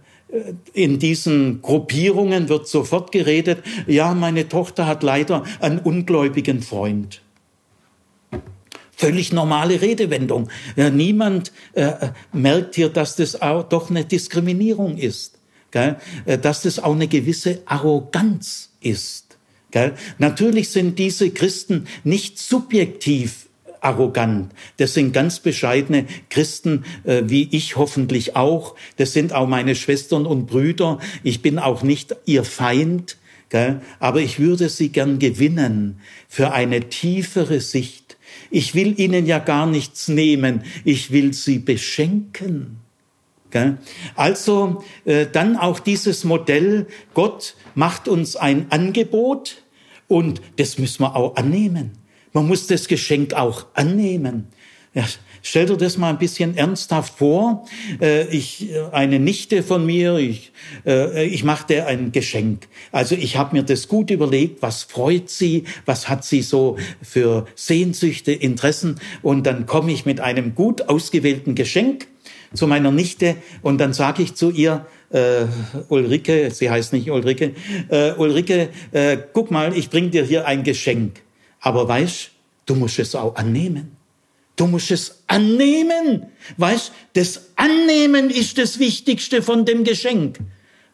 in diesen Gruppierungen wird sofort geredet, ja, meine Tochter hat leider einen ungläubigen Freund. Völlig normale Redewendung. Ja, niemand äh, merkt hier, dass das auch doch eine Diskriminierung ist, gell? Äh, dass das auch eine gewisse Arroganz ist. Gell? Natürlich sind diese Christen nicht subjektiv arrogant. Das sind ganz bescheidene Christen, äh, wie ich hoffentlich auch. Das sind auch meine Schwestern und Brüder. Ich bin auch nicht ihr Feind, gell? aber ich würde sie gern gewinnen für eine tiefere Sicht. Ich will ihnen ja gar nichts nehmen. Ich will sie beschenken. Also äh, dann auch dieses Modell, Gott macht uns ein Angebot und das müssen wir auch annehmen. Man muss das Geschenk auch annehmen. Ja, stell dir das mal ein bisschen ernsthaft vor. Äh, ich, eine Nichte von mir, ich, äh, ich mache dir ein Geschenk. Also ich habe mir das gut überlegt, was freut sie, was hat sie so für Sehnsüchte, Interessen. Und dann komme ich mit einem gut ausgewählten Geschenk zu meiner Nichte und dann sage ich zu ihr, äh, Ulrike, sie heißt nicht Ulrike, äh, Ulrike, äh, guck mal, ich bring dir hier ein Geschenk. Aber weißt, du musst es auch annehmen. Du musst es annehmen. Weißt, das Annehmen ist das Wichtigste von dem Geschenk.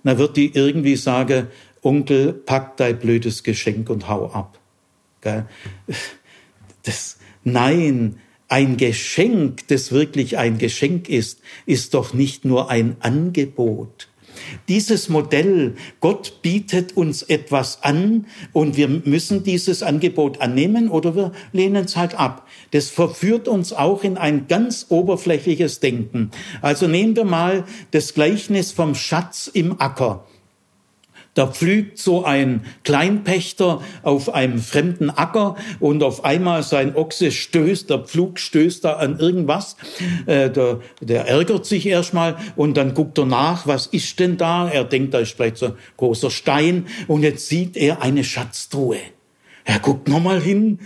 Na wird die irgendwie sagen, Onkel, pack dein blödes Geschenk und hau ab. Das, nein, ein Geschenk, das wirklich ein Geschenk ist, ist doch nicht nur ein Angebot. Dieses Modell, Gott bietet uns etwas an und wir müssen dieses Angebot annehmen oder wir lehnen es halt ab. Das verführt uns auch in ein ganz oberflächliches Denken. Also nehmen wir mal das Gleichnis vom Schatz im Acker. Da pflügt so ein Kleinpächter auf einem fremden Acker und auf einmal sein Ochse stößt, der Pflug stößt da an irgendwas. Äh, der, der ärgert sich erstmal und dann guckt er nach, was ist denn da? Er denkt, da ist vielleicht so ein großer Stein und jetzt sieht er eine Schatztruhe. Er guckt nochmal hin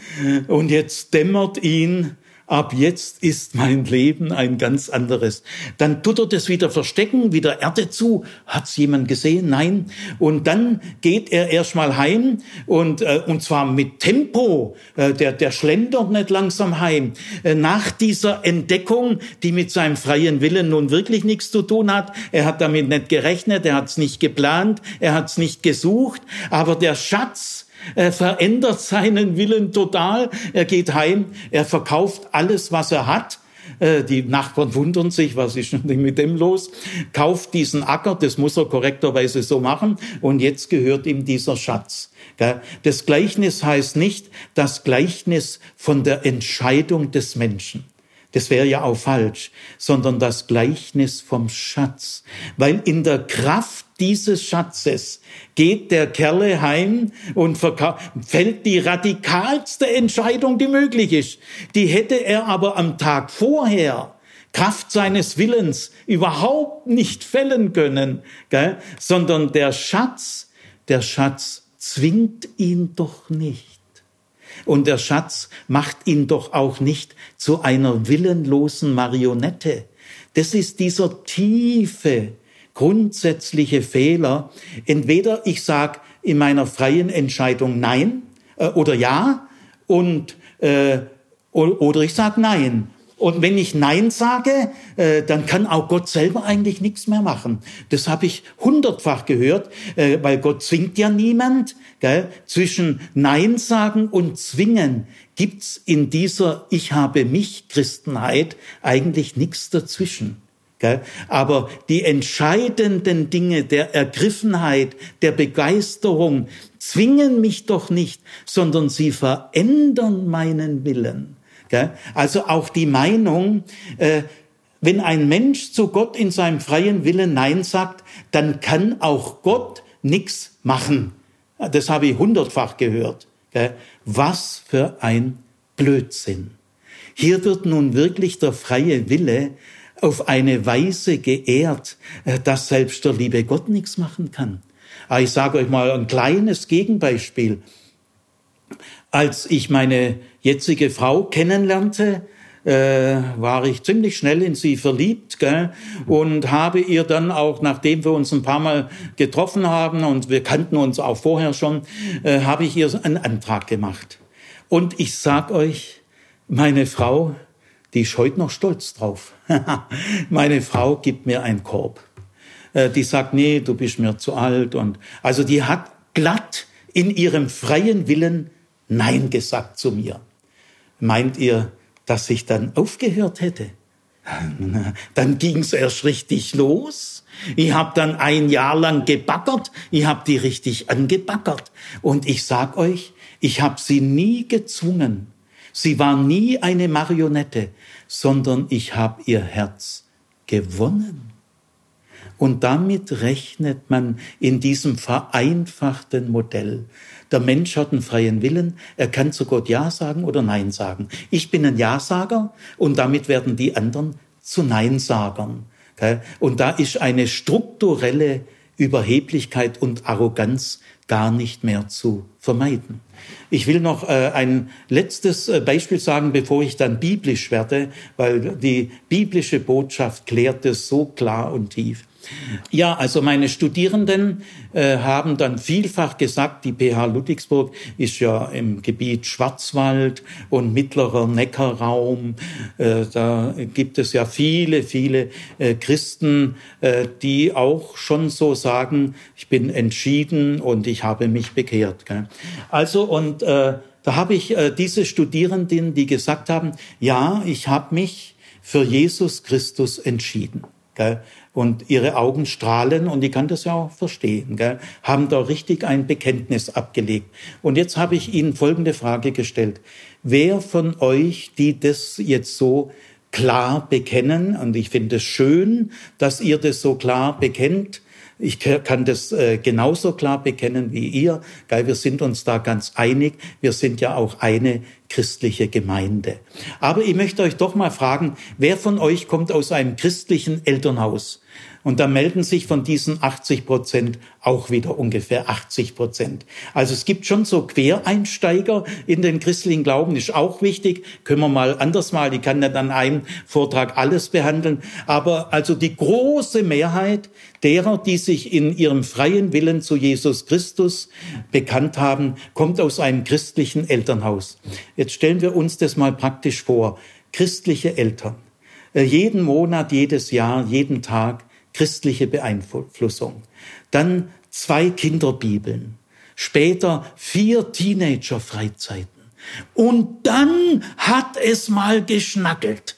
und jetzt dämmert ihn, ab jetzt ist mein Leben ein ganz anderes. Dann tut er das wieder verstecken, wieder Erde zu. Hat's jemand gesehen? Nein. Und dann geht er erstmal heim und, äh, und zwar mit Tempo. Äh, der, der schlendert nicht langsam heim. Äh, nach dieser Entdeckung, die mit seinem freien Willen nun wirklich nichts zu tun hat. Er hat damit nicht gerechnet, er hat's nicht geplant, er hat's nicht gesucht. Aber der Schatz, er verändert seinen Willen total. Er geht heim, er verkauft alles, was er hat. Äh, die Nachbarn wundern sich, was ist denn mit dem los? Kauft diesen Acker, das muss er korrekterweise so machen, und jetzt gehört ihm dieser Schatz. Das Gleichnis heißt nicht das Gleichnis von der Entscheidung des Menschen. Das wäre ja auch falsch, sondern das Gleichnis vom Schatz. Weil in der Kraft dieses Schatzes geht der Kerle heim und fällt die radikalste Entscheidung, die möglich ist. Die hätte er aber am Tag vorher Kraft seines Willens überhaupt nicht fällen können, gell? sondern der Schatz, der Schatz zwingt ihn doch nicht. Und der Schatz macht ihn doch auch nicht zu einer willenlosen Marionette. Das ist dieser tiefe, grundsätzliche Fehler. Entweder ich sage in meiner freien Entscheidung Nein äh, oder Ja und äh, oder ich sage Nein und wenn ich Nein sage, äh, dann kann auch Gott selber eigentlich nichts mehr machen. Das habe ich hundertfach gehört, äh, weil Gott zwingt ja niemand. Gell? Zwischen Nein sagen und zwingen gibt's in dieser Ich habe mich Christenheit eigentlich nichts dazwischen. Aber die entscheidenden Dinge der Ergriffenheit, der Begeisterung zwingen mich doch nicht, sondern sie verändern meinen Willen. Also auch die Meinung, äh, wenn ein Mensch zu Gott in seinem freien Willen Nein sagt, dann kann auch Gott nichts machen. Das habe ich hundertfach gehört. Was für ein Blödsinn. Hier wird nun wirklich der freie Wille auf eine Weise geehrt, äh, dass selbst der liebe Gott nichts machen kann. Aber ich sage euch mal ein kleines Gegenbeispiel. Als ich meine jetzige Frau kennenlernte, äh, war ich ziemlich schnell in sie verliebt gell? und habe ihr dann auch, nachdem wir uns ein paar Mal getroffen haben und wir kannten uns auch vorher schon, äh, habe ich ihr einen Antrag gemacht. Und ich sag euch, meine Frau, die ist heute noch stolz drauf. (laughs) meine Frau gibt mir einen Korb. Äh, die sagt, nee, du bist mir zu alt und also die hat glatt in ihrem freien Willen Nein gesagt zu mir. Meint ihr, dass ich dann aufgehört hätte. (laughs) Dann ging's erst richtig los. Ich habe dann ein Jahr lang gebackert, ich habe die richtig angebackert. Und ich sag euch, ich habe sie nie gezwungen. Sie war nie eine Marionette, sondern ich habe ihr Herz gewonnen. Und damit rechnet man in diesem vereinfachten Modell. Der Mensch hat einen freien Willen, er kann zu Gott Ja sagen oder Nein sagen. Ich bin ein Ja-Sager und damit werden die anderen zu Nein-Sagern. Und da ist eine strukturelle Überheblichkeit und Arroganz gar nicht mehr zu vermeiden. Ich will noch äh, ein letztes äh, Beispiel sagen, bevor ich dann biblisch werde, weil die biblische Botschaft klärt es so klar und tief. Ja, also meine Studierenden äh, haben dann vielfach gesagt, die PH Ludwigsburg ist ja im Gebiet Schwarzwald und mittlerer Neckarraum. Äh, da gibt es ja viele, viele äh, Christen, äh, die auch schon so sagen, ich bin entschieden und ich habe mich bekehrt. Gell? Also und äh, da habe ich äh, diese Studierenden, die gesagt haben, ja, ich habe mich für Jesus Christus entschieden. Gell? Und ihre Augen strahlen und ich kann das ja auch verstehen, gell? haben da richtig ein Bekenntnis abgelegt. Und jetzt habe ich Ihnen folgende Frage gestellt. Wer von euch, die das jetzt so klar bekennen, und ich finde es schön, dass ihr das so klar bekennt, ich kann das äh, genauso klar bekennen wie ihr. Geil, wir sind uns da ganz einig. Wir sind ja auch eine christliche Gemeinde. Aber ich möchte euch doch mal fragen, wer von euch kommt aus einem christlichen Elternhaus? Und da melden sich von diesen 80 Prozent auch wieder ungefähr 80 Prozent. Also es gibt schon so Quereinsteiger in den christlichen Glauben, ist auch wichtig. Können wir mal anders mal, ich kann nicht an einem Vortrag alles behandeln. Aber also die große Mehrheit derer, die sich in ihrem freien Willen zu Jesus Christus bekannt haben, kommt aus einem christlichen Elternhaus. Jetzt stellen wir uns das mal praktisch vor. Christliche Eltern. Äh, jeden Monat, jedes Jahr, jeden Tag christliche Beeinflussung. Dann zwei Kinderbibeln. Später vier Teenager-Freizeiten. Und dann hat es mal geschnackelt.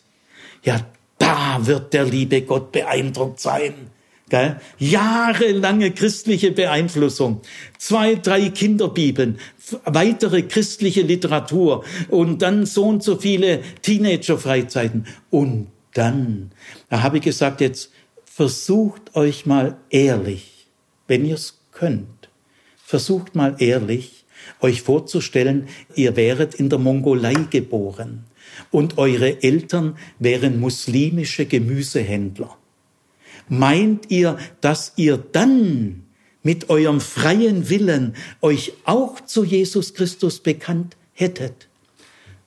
Ja, da wird der liebe Gott beeindruckt sein. Gell? Jahrelange christliche Beeinflussung, zwei, drei Kinderbibeln, weitere christliche Literatur und dann so und so viele Teenager-Freizeiten. Und dann, da habe ich gesagt, jetzt versucht euch mal ehrlich, wenn ihr es könnt, versucht mal ehrlich, euch vorzustellen, ihr wäret in der Mongolei geboren und eure Eltern wären muslimische Gemüsehändler. Meint ihr, dass ihr dann mit eurem freien Willen euch auch zu Jesus Christus bekannt hättet?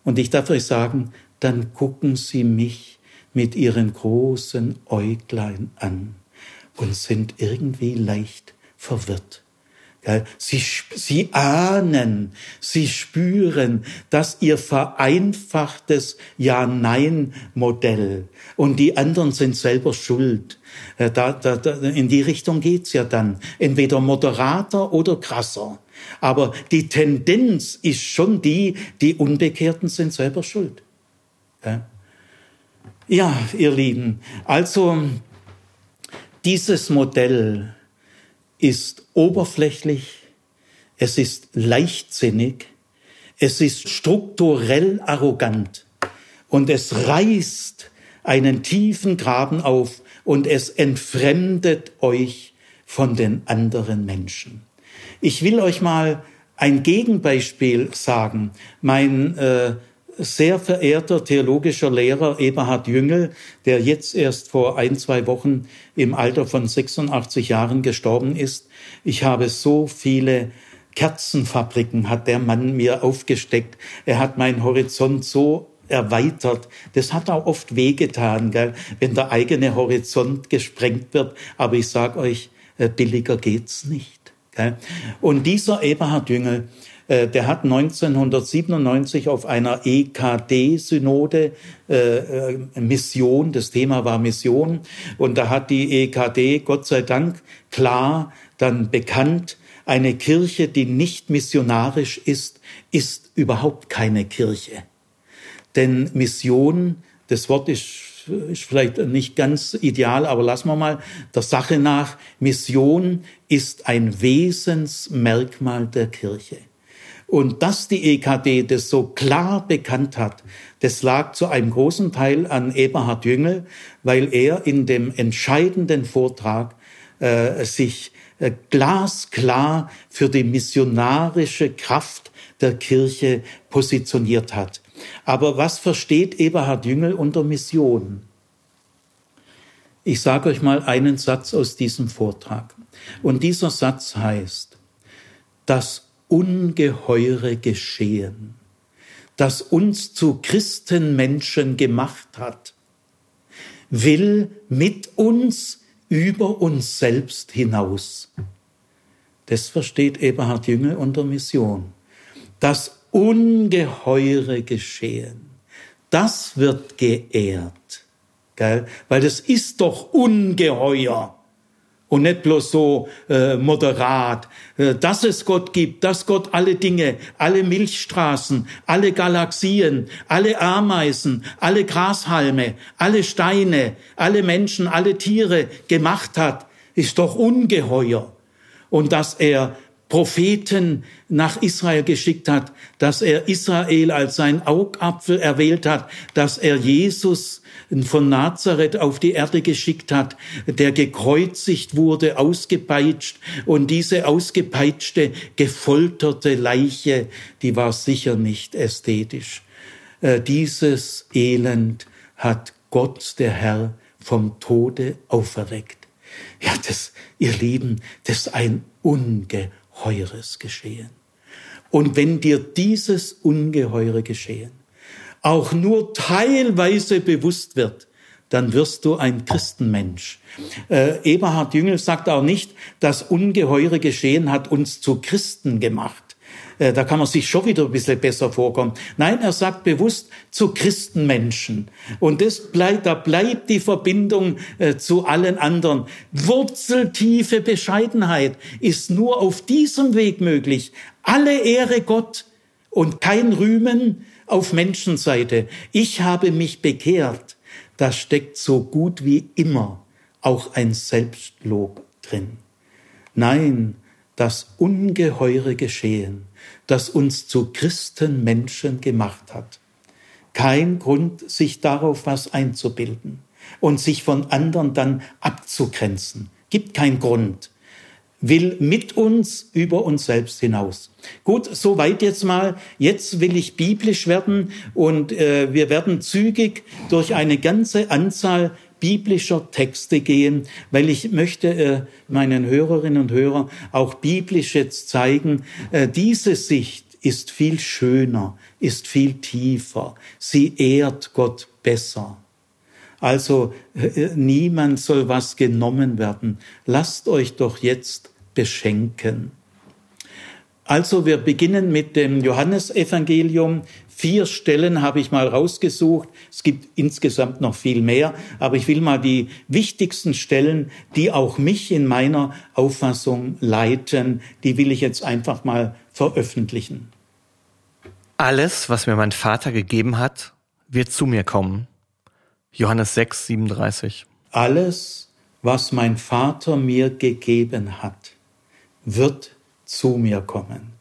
Und ich darf euch sagen, dann gucken Sie mich mit ihren großen Äuglein an und sind irgendwie leicht verwirrt. Sie, sie ahnen, sie spüren, dass ihr vereinfachtes Ja-Nein-Modell und die anderen sind selber schuld. Äh, da, da, da, in die Richtung geht's ja dann. Entweder moderater oder krasser. Aber die Tendenz ist schon die, die Unbekehrten sind selber schuld. Ja? Ja, ihr Lieben, also dieses Modell ist oberflächlich, es ist leichtsinnig, es ist strukturell arrogant und es reißt einen tiefen Graben auf und es entfremdet euch von den anderen Menschen. Ich will euch mal ein Gegenbeispiel sagen. Mein äh, sehr verehrter theologischer Lehrer Eberhard Jüngel, der jetzt erst vor ein, zwei Wochen im Alter von 86 Jahren gestorben ist. Ich habe so viele Kerzenfabriken hat der Mann mir aufgesteckt. Er hat meinen Horizont so erweitert. Das hat auch oft wehgetan, gell, wenn der eigene Horizont gesprengt wird. Aber ich sag euch, äh, billiger geht's nicht. Gell. Und dieser Eberhard Jüngel, der hat 1997 auf einer EKD-Synode äh, äh, Mission, das Thema war Mission, und da hat die EKD, Gott sei Dank, klar dann bekannt, eine Kirche, die nicht missionarisch ist, ist überhaupt keine Kirche. Denn Mission, das Wort ist, ist vielleicht nicht ganz ideal, aber lassen wir mal der Sache nach. Mission ist ein Wesensmerkmal der Kirche. Und dass die EKD das so klar bekannt hat, das lag zu einem großen Teil an Eberhard Jüngel, weil er in dem entscheidenden Vortrag äh, sich äh, glasklar für die missionarische Kraft der Kirche positioniert hat. Aber was versteht Eberhard Jüngel unter Mission? Ich sage euch mal einen Satz aus diesem Vortrag. Und dieser Satz heißt, das ungeheure Geschehen, das uns zu Christenmenschen gemacht hat, will mit uns über uns selbst hinaus. Das versteht Eberhard Jüngel unter Mission. Das ungeheure Geschehen, das wird geehrt, weil das ist doch ungeheuer und nicht bloß so äh, moderat, äh, dass es Gott gibt, dass Gott alle Dinge, alle Milchstraßen, alle Galaxien, alle Ameisen, alle Grashalme, alle Steine, alle Menschen, alle Tiere gemacht hat, ist doch ungeheuer. Und dass er Propheten nach Israel geschickt hat, dass er Israel als sein Augapfel erwählt hat, dass er Jesus von Nazareth auf die Erde geschickt hat, der gekreuzigt wurde, ausgepeitscht und diese ausgepeitschte, gefolterte Leiche, die war sicher nicht ästhetisch. Äh, dieses Elend hat Gott, der Herr, vom Tode auferweckt. Ja, das, ihr Lieben, das ist ein Unge ungeheures Geschehen. Und wenn dir dieses ungeheure Geschehen auch nur teilweise bewusst wird, dann wirst du ein Christenmensch. Äh, Eberhard Jüngel sagt auch nicht, das ungeheure Geschehen hat uns zu Christen gemacht. Äh, da kann man sich schon wieder ein bisschen besser vorkommen. Nein, er sagt bewusst zu Christenmenschen. Und das bleibt, da bleibt die Verbindung äh, zu allen anderen. Wurzeltiefe Bescheidenheit ist nur auf diesem Weg möglich. Alle Ehre Gott und kein Rühmen auf Menschenseite. Ich habe mich bekehrt. Da steckt so gut wie immer auch ein Selbstlob drin. Nein, das ungeheure Geschehen, das uns zu Christenmenschen gemacht hat. Kein Grund, sich darauf was einzubilden und sich von anderen dann abzugrenzen. Gibt kein Grund. Will mit uns über uns selbst hinaus. Gut, soweit jetzt mal. Jetzt will ich biblisch werden und äh, wir werden zügig durch eine ganze Anzahl biblischer Texte gehen, weil ich möchte äh, meinen Hörerinnen und Hörern auch biblisch jetzt zeigen, äh, diese Sicht ist viel schöner, ist viel tiefer. Sie ehrt Gott besser. Also äh, niemand soll was genommen werden. Lasst euch doch jetzt beschenken. Also wir beginnen mit dem Johannesevangelium. Vier Stellen habe ich mal rausgesucht. Es gibt insgesamt noch viel mehr, aber ich will mal die wichtigsten Stellen, die auch mich in meiner Auffassung leiten, die will ich jetzt einfach mal veröffentlichen. Alles, was mir mein Vater gegeben hat, wird zu mir kommen. Johannes 6, 37. Alles, was mein Vater mir gegeben hat, wird zu mir kommen.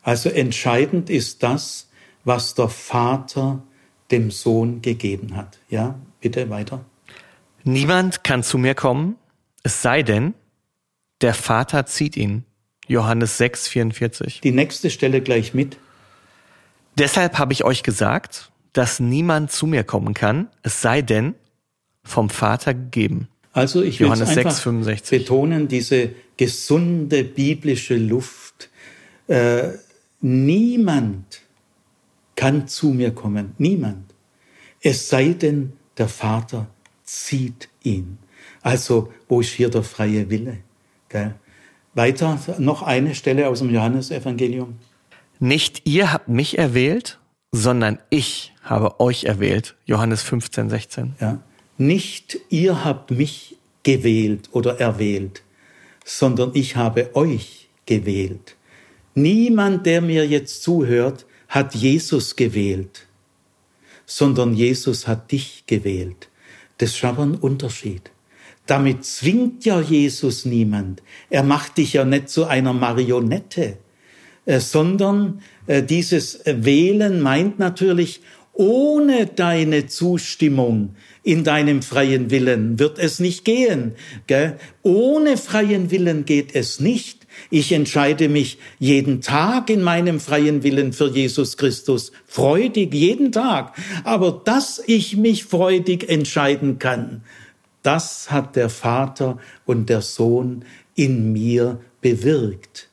Also entscheidend ist das, was der Vater dem Sohn gegeben hat. Ja, bitte weiter. Niemand kann zu mir kommen, es sei denn, der Vater zieht ihn. Johannes 6, 44. Die nächste Stelle gleich mit. Deshalb habe ich euch gesagt, dass niemand zu mir kommen kann, es sei denn vom Vater gegeben. Also ich will Johannes 6, 65. betonen, diese gesunde biblische Luft. Äh, niemand kann zu mir kommen, niemand. Es sei denn, der Vater zieht ihn. Also, wo ist hier der freie Wille? Gell? Weiter, noch eine Stelle aus dem Johannesevangelium. Nicht ihr habt mich erwählt, sondern ich habe euch erwählt. Johannes 15, 16. Ja. Nicht ihr habt mich gewählt oder erwählt, sondern ich habe euch gewählt. Niemand, der mir jetzt zuhört, hat Jesus gewählt, sondern Jesus hat dich gewählt. Das ist aber ein Unterschied. Damit zwingt ja Jesus niemand. Er macht dich ja nicht zu einer Marionette, äh, sondern äh, dieses Wählen meint natürlich, ohne deine Zustimmung in deinem freien Willen wird es nicht gehen. Ohne freien Willen geht es nicht. Ich entscheide mich jeden Tag in meinem freien Willen für Jesus Christus, freudig jeden Tag. Aber dass ich mich freudig entscheiden kann, das hat der Vater und der Sohn in mir bewirkt.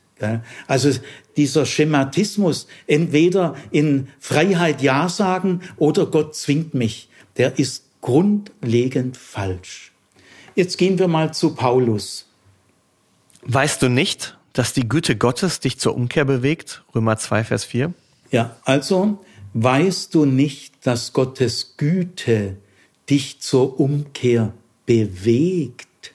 Also dieser Schematismus, entweder in Freiheit Ja sagen oder Gott zwingt mich, der ist grundlegend falsch. Jetzt gehen wir mal zu Paulus. Weißt du nicht, dass die Güte Gottes dich zur Umkehr bewegt? Römer 2, Vers 4. Ja, also weißt du nicht, dass Gottes Güte dich zur Umkehr bewegt,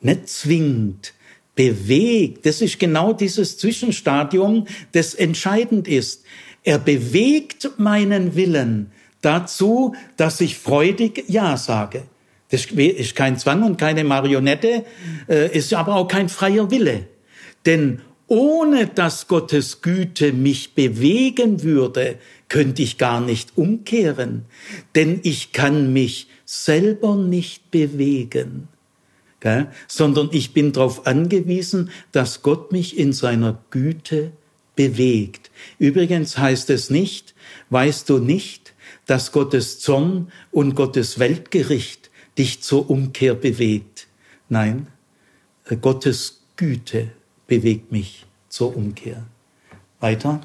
nicht zwingt, bewegt. Das ist genau dieses Zwischenstadium, das entscheidend ist. Er bewegt meinen Willen dazu, dass ich freudig Ja sage. Das ist kein Zwang und keine Marionette, äh, ist aber auch kein freier Wille. Denn ohne dass Gottes Güte mich bewegen würde, könnte ich gar nicht umkehren. Denn ich kann mich selber nicht bewegen, gell? sondern ich bin darauf angewiesen, dass Gott mich in seiner Güte bewegt. Übrigens heißt es nicht, weißt du nicht, dass Gottes Zorn und Gottes Weltgericht dich zur Umkehr bewegt. Nein, Gottes Güte bewegt mich zur Umkehr. Weiter.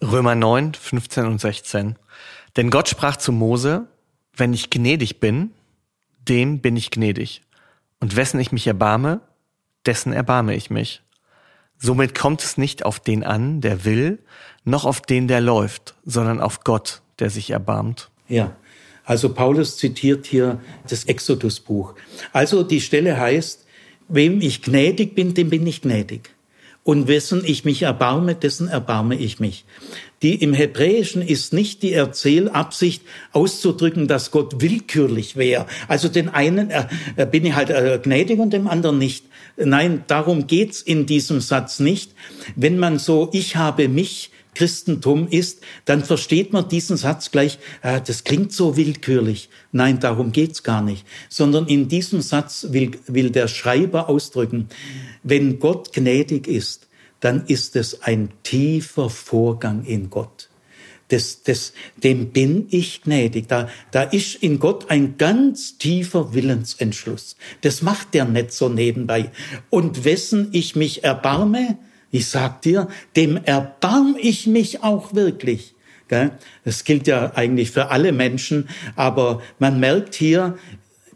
Römer 9, 15 und 16. Denn Gott sprach zu Mose, wenn ich gnädig bin, dem bin ich gnädig. Und wessen ich mich erbarme, dessen erbarme ich mich. Somit kommt es nicht auf den an, der will, noch auf den, der läuft, sondern auf Gott, der sich erbarmt. Ja, also Paulus zitiert hier das Exodusbuch. Also die Stelle heißt, wem ich gnädig bin, dem bin ich gnädig und wessen ich mich erbarme, dessen erbarme ich mich. Die im Hebräischen ist nicht die Erzählabsicht auszudrücken, dass Gott willkürlich wäre. Also den einen äh, bin ich halt äh, gnädig und dem anderen nicht. Nein, darum geht's in diesem Satz nicht. Wenn man so ich habe mich Christentum ist, dann versteht man diesen Satz gleich, äh, das klingt so willkürlich. Nein, darum geht's gar nicht. Sondern in diesem Satz will, will der Schreiber ausdrücken, wenn Gott gnädig ist, dann ist es ein tiefer Vorgang in Gott. Das, das, dem bin ich gnädig. Da, da ist in Gott ein ganz tiefer Willensentschluss. Das macht der nicht so nebenbei. Und wessen ich mich erbarme, ich sag dir, dem erbarm ich mich auch wirklich. Das gilt ja eigentlich für alle Menschen, aber man merkt hier,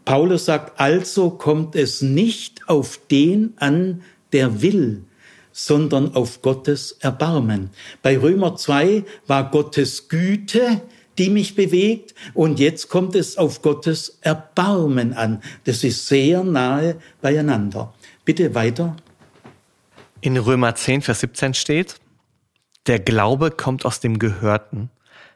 Paulus sagt, also kommt es nicht auf den an, der will, sondern auf Gottes Erbarmen. Bei Römer 2 war Gottes Güte, die mich bewegt, und jetzt kommt es auf Gottes Erbarmen an. Das ist sehr nahe beieinander. Bitte weiter. In Römer 10, Vers 17 steht, der Glaube kommt aus dem Gehörten,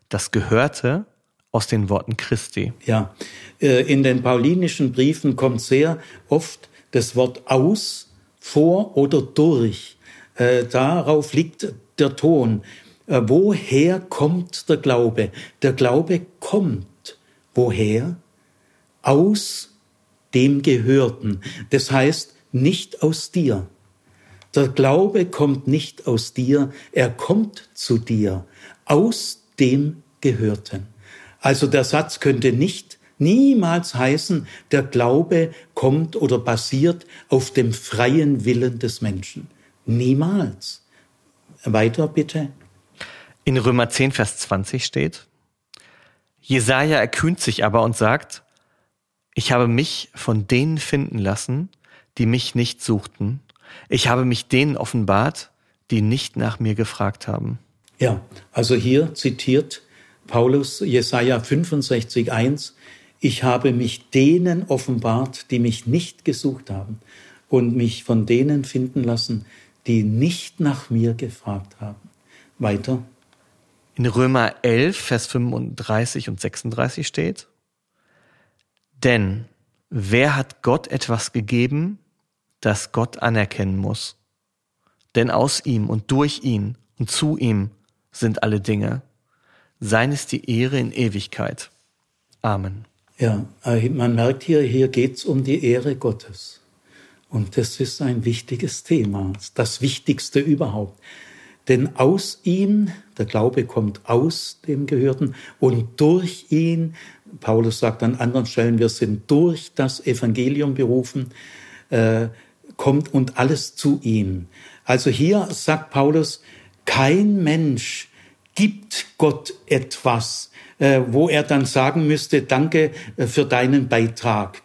das Gehörte aus den Worten Christi. Ja, äh, in den paulinischen Briefen kommt sehr oft das Wort aus, vor oder durch. Äh, darauf liegt der Ton. Äh, woher kommt der Glaube? Der Glaube kommt. Woher? Aus dem Gehörten. Das heißt, nicht aus dir. Der Glaube kommt nicht aus dir, er kommt zu dir, aus dem Gehörten. Also der Satz könnte nicht niemals heißen, der Glaube kommt oder basiert auf dem freien Willen des Menschen. Niemals. Weiter bitte. In Römer 10, Vers 20 steht, Jesaja erkühnt sich aber und sagt, ich habe mich von denen finden lassen, die mich nicht suchten ich habe mich denen offenbart, die nicht nach mir gefragt haben. Ja, also hier zitiert Paulus Jesaja 65,1. Ich habe mich denen offenbart, die mich nicht gesucht haben und mich von denen finden lassen, die nicht nach mir gefragt haben. Weiter. In Römer 11, Vers 35 und 36 steht, denn wer hat Gott etwas gegeben, das Gott anerkennen muss? Denn aus ihm und durch ihn und zu ihm sind alle Dinge. Sein ist die Ehre in Ewigkeit. Amen. Ja, äh, man merkt hier, hier geht's um die Ehre Gottes. Und das ist ein wichtiges Thema, das Wichtigste überhaupt. Denn aus ihm, der Glaube kommt aus dem Gehörten und durch ihn, Paulus sagt an anderen Stellen, wir sind durch das Evangelium berufen, äh, kommt und alles zu ihm. Also hier sagt Paulus, kein Mensch gibt Gott etwas, äh, wo er dann sagen müsste, danke äh, für deinen Beitrag.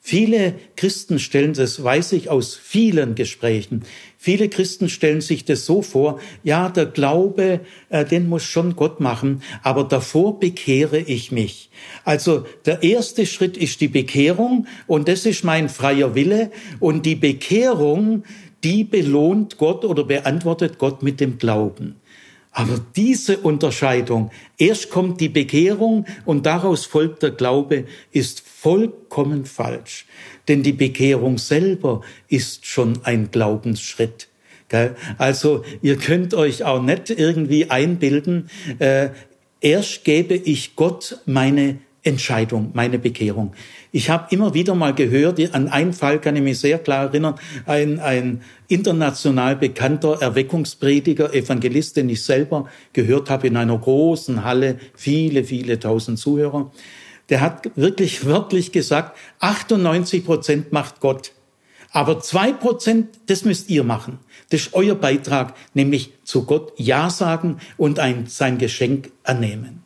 Viele Christen stellen das, weiß ich aus vielen Gesprächen, viele Christen stellen sich das so vor, ja, der Glaube, äh, den muss schon Gott machen, aber davor bekehre ich mich. Also der erste Schritt ist die Bekehrung und das ist mein freier Wille und die Bekehrung, die belohnt Gott oder beantwortet Gott mit dem Glauben. Aber diese Unterscheidung, erst kommt die Bekehrung und daraus folgt der Glaube, ist vollkommen falsch. Denn die Bekehrung selber ist schon ein Glaubensschritt. Also ihr könnt euch auch nicht irgendwie einbilden, äh, erst gebe ich Gott meine Entscheidung, meine Bekehrung. Ich habe immer wieder mal gehört, an einen Fall kann ich mich sehr klar erinnern, ein, ein international bekannter Erweckungsprediger, Evangelist, den ich selber gehört habe in einer großen Halle, viele, viele tausend Zuhörer, der hat wirklich wörtlich gesagt, 98 Prozent macht Gott. Aber zwei Prozent, das müsst ihr machen. Das ist euer Beitrag, nämlich zu Gott Ja sagen und ein, sein Geschenk annehmen.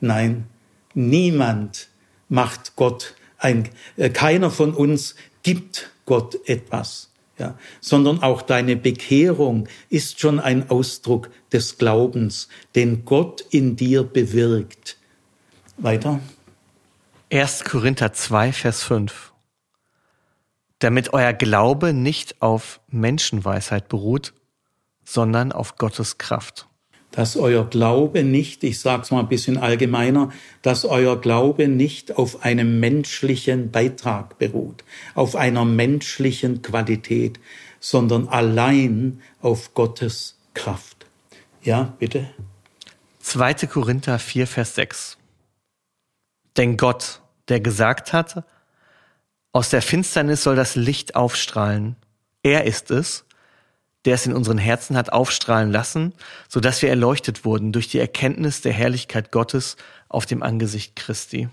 Nein, Niemand macht Gott ein, äh, keiner von uns gibt Gott etwas, ja, sondern auch deine Bekehrung ist schon ein Ausdruck des Glaubens, den Gott in dir bewirkt. Weiter. 1. Korinther 2, Vers 5. Damit euer Glaube nicht auf Menschenweisheit beruht, sondern auf Gottes Kraft dass euer Glaube nicht, ich sage es mal ein bisschen allgemeiner, dass euer Glaube nicht auf einem menschlichen Beitrag beruht, auf einer menschlichen Qualität, sondern allein auf Gottes Kraft. Ja, bitte. 2. Korinther 4, Vers 6. Denn Gott, der gesagt hat, aus der Finsternis soll das Licht aufstrahlen, er ist es, der es in unseren Herzen hat aufstrahlen lassen, so dass wir erleuchtet wurden durch die Erkenntnis der Herrlichkeit Gottes auf dem Angesicht Christi.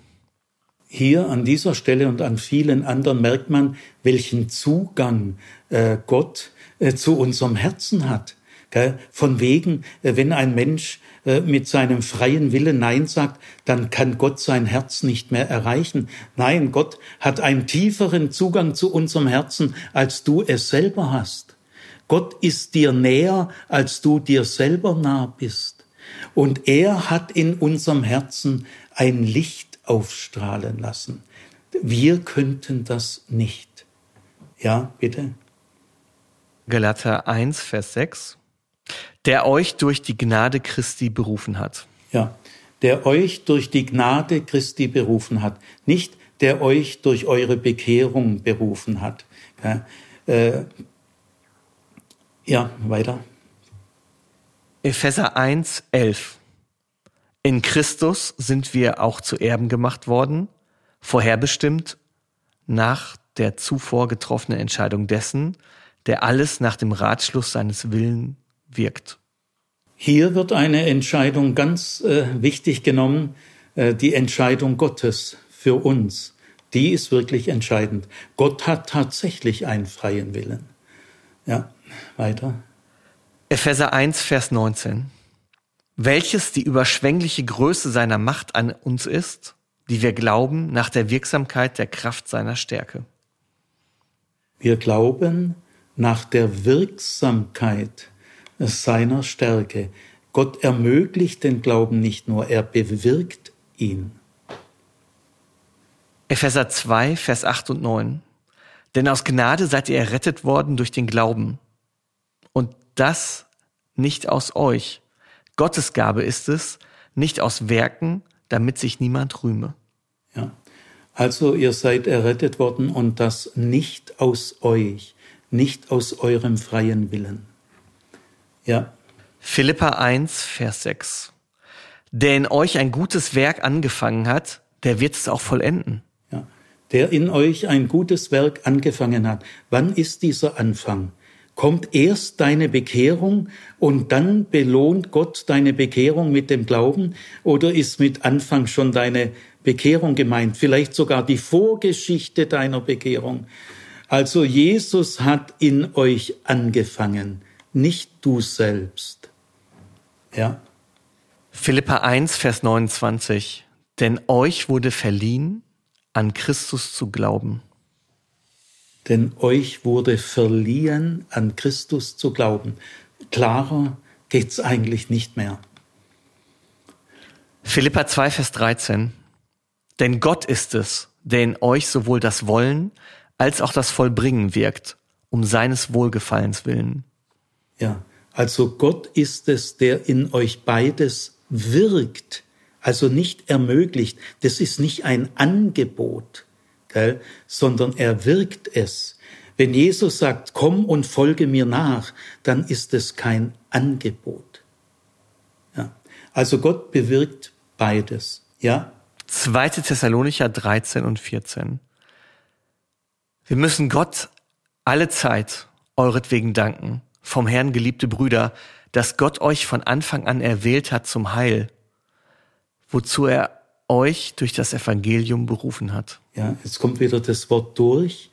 Hier an dieser Stelle und an vielen anderen merkt man, welchen Zugang äh, Gott äh, zu unserem Herzen hat. Von wegen, äh, wenn ein Mensch mit seinem freien Willen Nein sagt, dann kann Gott sein Herz nicht mehr erreichen. Nein, Gott hat einen tieferen Zugang zu unserem Herzen, als du es selber hast. Gott ist dir näher, als du dir selber nah bist. Und er hat in unserem Herzen ein Licht aufstrahlen lassen. Wir könnten das nicht. Ja, bitte. Galater 1, Vers 6. Der euch durch die Gnade Christi berufen hat. Ja, der euch durch die Gnade Christi berufen hat. Nicht der euch durch eure Bekehrung berufen hat. Ja, äh, ja, weiter. Epheser 1, 11. In Christus sind wir auch zu Erben gemacht worden, vorherbestimmt nach der zuvor getroffenen Entscheidung dessen, der alles nach dem Ratschluss seines Willens wirkt. Hier wird eine Entscheidung ganz äh, wichtig genommen, äh, die Entscheidung Gottes für uns. Die ist wirklich entscheidend. Gott hat tatsächlich einen freien Willen. Ja. Weiter. Epheser 1, Vers 19. Welches die überschwängliche Größe seiner Macht an uns ist, die wir glauben nach der Wirksamkeit der Kraft seiner Stärke. Wir glauben nach der Wirksamkeit seiner Stärke. Gott ermöglicht den Glauben nicht nur, er bewirkt ihn. Epheser 2, Vers 8 und 9. Denn aus Gnade seid ihr errettet worden durch den Glauben und das nicht aus euch. Gottes Gabe ist es, nicht aus Werken, damit sich niemand rühme. Ja. Also ihr seid errettet worden und das nicht aus euch, nicht aus eurem freien Willen. Ja. Philippa 1, Vers 6. Der in euch ein gutes Werk angefangen hat, der wird es auch vollenden. Ja. Der in euch ein gutes Werk angefangen hat. Wann ist dieser Anfang? Kommt erst deine Bekehrung und dann belohnt Gott deine Bekehrung mit dem Glauben oder ist mit Anfang schon deine Bekehrung gemeint? Vielleicht sogar die Vorgeschichte deiner Bekehrung. Also Jesus hat in euch angefangen, nicht du selbst. Ja. Philippa 1, Vers 29. Denn euch wurde verliehen, an Christus zu glauben. Denn euch wurde verliehen, an Christus zu glauben. Klarer geht's eigentlich nicht mehr. Philippa 2, Vers 13. Denn Gott ist es, der in euch sowohl das Wollen als auch das Vollbringen wirkt, um seines Wohlgefallens willen. Ja, also Gott ist es, der in euch beides wirkt, also nicht ermöglicht. Das ist nicht ein Angebot, gell, sondern er wirkt es. Wenn Jesus sagt, komm und folge mir nach, dann ist es kein Angebot. Ja. Also Gott bewirkt beides. Ja. 2. Thessalonicher 13 und 14. Wir müssen Gott alle Zeit euretwegen danken, vom Herrn geliebte Brüder, dass Gott euch von Anfang an erwählt hat zum Heil, wozu er euch durch das Evangelium berufen hat. Ja, jetzt kommt wieder das Wort durch,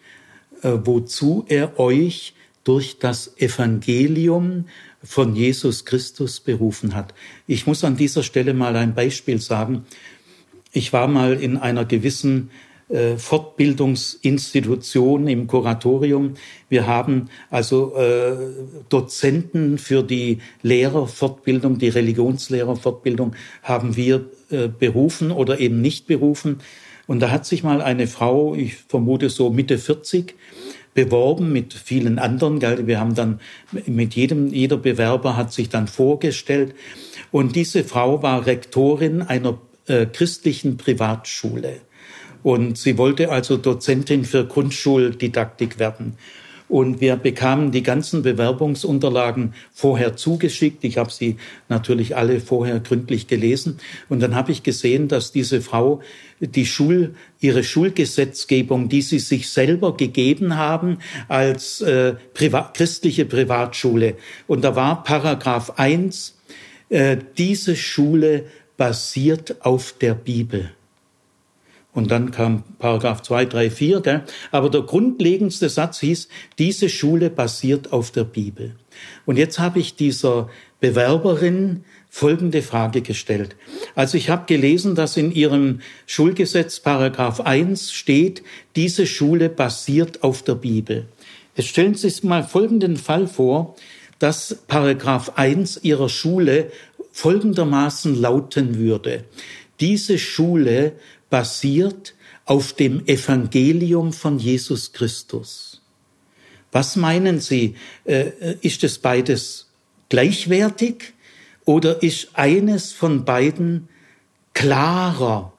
äh, wozu er euch durch das Evangelium von Jesus Christus berufen hat. Ich muss an dieser Stelle mal ein Beispiel sagen. Ich war mal in einer gewissen äh, Fortbildungsinstitution im Kuratorium. Wir haben also äh, Dozenten für die Lehrerfortbildung, die Religionslehrerfortbildung haben wir äh, berufen oder eben nicht berufen. Und da hat sich mal eine Frau, ich vermute so Mitte 40, beworben mit vielen anderen. Wir haben dann mit jedem, jeder Bewerber hat sich dann vorgestellt. Und diese Frau war Rektorin einer äh, christlichen Privatschule. Und sie wollte also Dozentin für Grundschuldidaktik werden. Und wir bekamen die ganzen Bewerbungsunterlagen vorher zugeschickt. Ich habe sie natürlich alle vorher gründlich gelesen. Und dann habe ich gesehen, dass diese Frau die Schul, ihre Schulgesetzgebung, die sie sich selber gegeben haben als äh, Privat, christliche Privatschule. Und da war Paragraph 1, äh, diese Schule basiert auf der Bibel. Und dann kam Paragraph 2, 3, 4. Gell? Aber der grundlegendste Satz hieß, diese Schule basiert auf der Bibel. Und jetzt habe ich dieser Bewerberin folgende Frage gestellt. Also ich habe gelesen, dass in ihrem Schulgesetz Paragraph 1 steht, diese Schule basiert auf der Bibel. Jetzt stellen Sie sich mal folgenden Fall vor, dass Paragraph 1 ihrer Schule folgendermaßen lauten würde. Diese Schule basiert auf dem Evangelium von Jesus Christus. Was meinen Sie? Äh, ist es beides gleichwertig oder ist eines von beiden klarer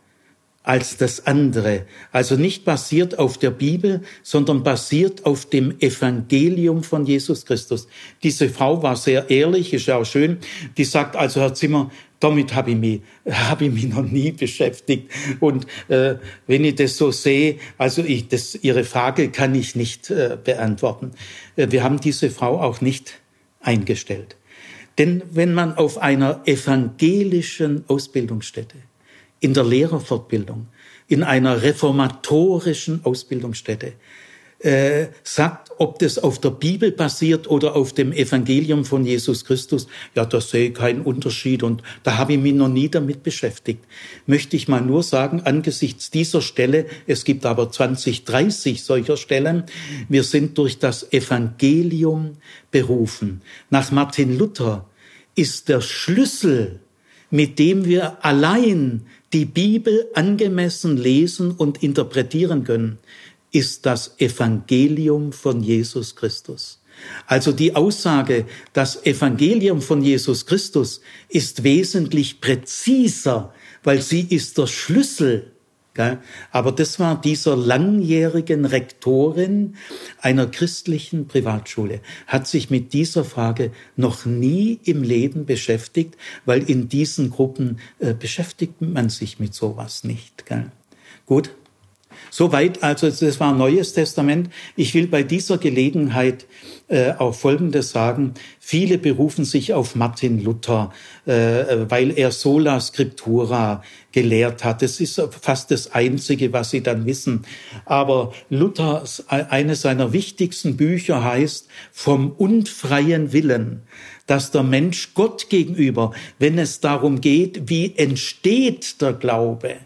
als das andere. Also nicht basiert auf der Bibel, sondern basiert auf dem Evangelium von Jesus Christus. Diese Frau war sehr ehrlich, ist ja auch schön. Die sagt also, Herr Zimmer, damit habe ich mich, (laughs) habe ich mich noch nie beschäftigt. Und äh, wenn ich das so sehe, also ich, das, Ihre Frage kann ich nicht äh, beantworten. Äh, wir haben diese Frau auch nicht eingestellt. Denn wenn man auf einer evangelischen Ausbildungsstätte, in der Lehrerfortbildung, in einer reformatorischen Ausbildungsstätte, äh, sagt, ob das auf der Bibel basiert oder auf dem Evangelium von Jesus Christus, ja, da sehe ich keinen Unterschied und da habe ich mich noch nie damit beschäftigt. Möchte ich mal nur sagen, angesichts dieser Stelle, es gibt aber 20, 30 solcher Stellen, wir sind durch das Evangelium berufen. Nach Martin Luther ist der Schlüssel, mit dem wir allein die Bibel angemessen lesen und interpretieren können, ist das Evangelium von Jesus Christus. Also die Aussage, das Evangelium von Jesus Christus ist wesentlich präziser, weil sie ist der Schlüssel aber das war dieser langjährigen Rektorin einer christlichen Privatschule, hat sich mit dieser Frage noch nie im Leben beschäftigt, weil in diesen Gruppen äh, beschäftigt man sich mit sowas nicht. Gut, Soweit, also das war Neues Testament. Ich will bei dieser Gelegenheit äh, auch Folgendes sagen. Viele berufen sich auf Martin Luther, äh, weil er sola scriptura gelehrt hat. Das ist fast das Einzige, was sie dann wissen. Aber Luther, eines seiner wichtigsten Bücher heißt Vom unfreien Willen dass der Mensch Gott gegenüber, wenn es darum geht, wie entsteht der Glaube,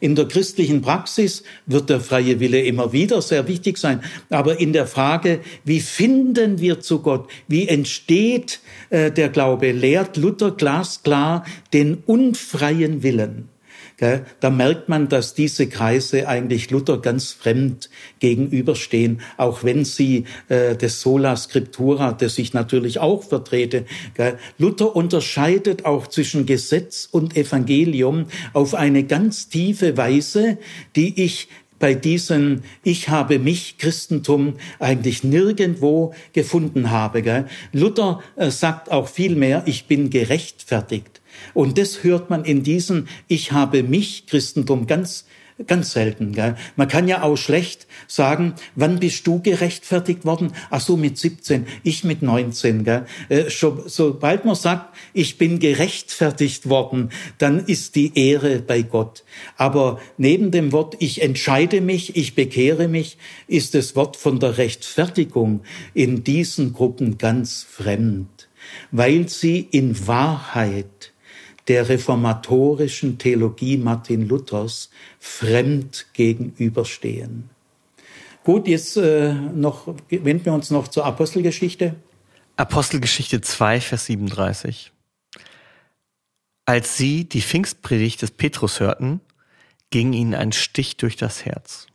in der christlichen Praxis wird der freie Wille immer wieder sehr wichtig sein. Aber in der Frage, wie finden wir zu Gott, wie entsteht äh, der Glaube, lehrt Luther glasklar den unfreien Willen. Da merkt man, dass diese Kreise eigentlich Luther ganz fremd gegenüberstehen, auch wenn sie äh, des Sola Scriptura, das ich natürlich auch vertrete. Luther unterscheidet auch zwischen Gesetz und Evangelium auf eine ganz tiefe Weise, die ich bei diesem Ich habe mich Christentum eigentlich nirgendwo gefunden habe. Gell? Luther äh, sagt auch viel mehr, ich bin gerechtfertigt. Und das hört man in diesem Ich habe mich Christentum ganz Ganz selten. Gell? Man kann ja auch schlecht sagen, wann bist du gerechtfertigt worden? Ach so, mit 17, ich mit 19. Gell? Äh, sobald man sagt, ich bin gerechtfertigt worden, dann ist die Ehre bei Gott. Aber neben dem Wort, ich entscheide mich, ich bekehre mich, ist das Wort von der Rechtfertigung in diesen Gruppen ganz fremd, weil sie in Wahrheit der reformatorischen Theologie Martin Luthers fremd gegenüberstehen. Gut, jetzt äh, noch, wenden wir uns noch zur Apostelgeschichte. Apostelgeschichte 2, Vers 37. Als sie die Pfingstpredigt des Petrus hörten, ging ihnen ein Stich durch das Herz.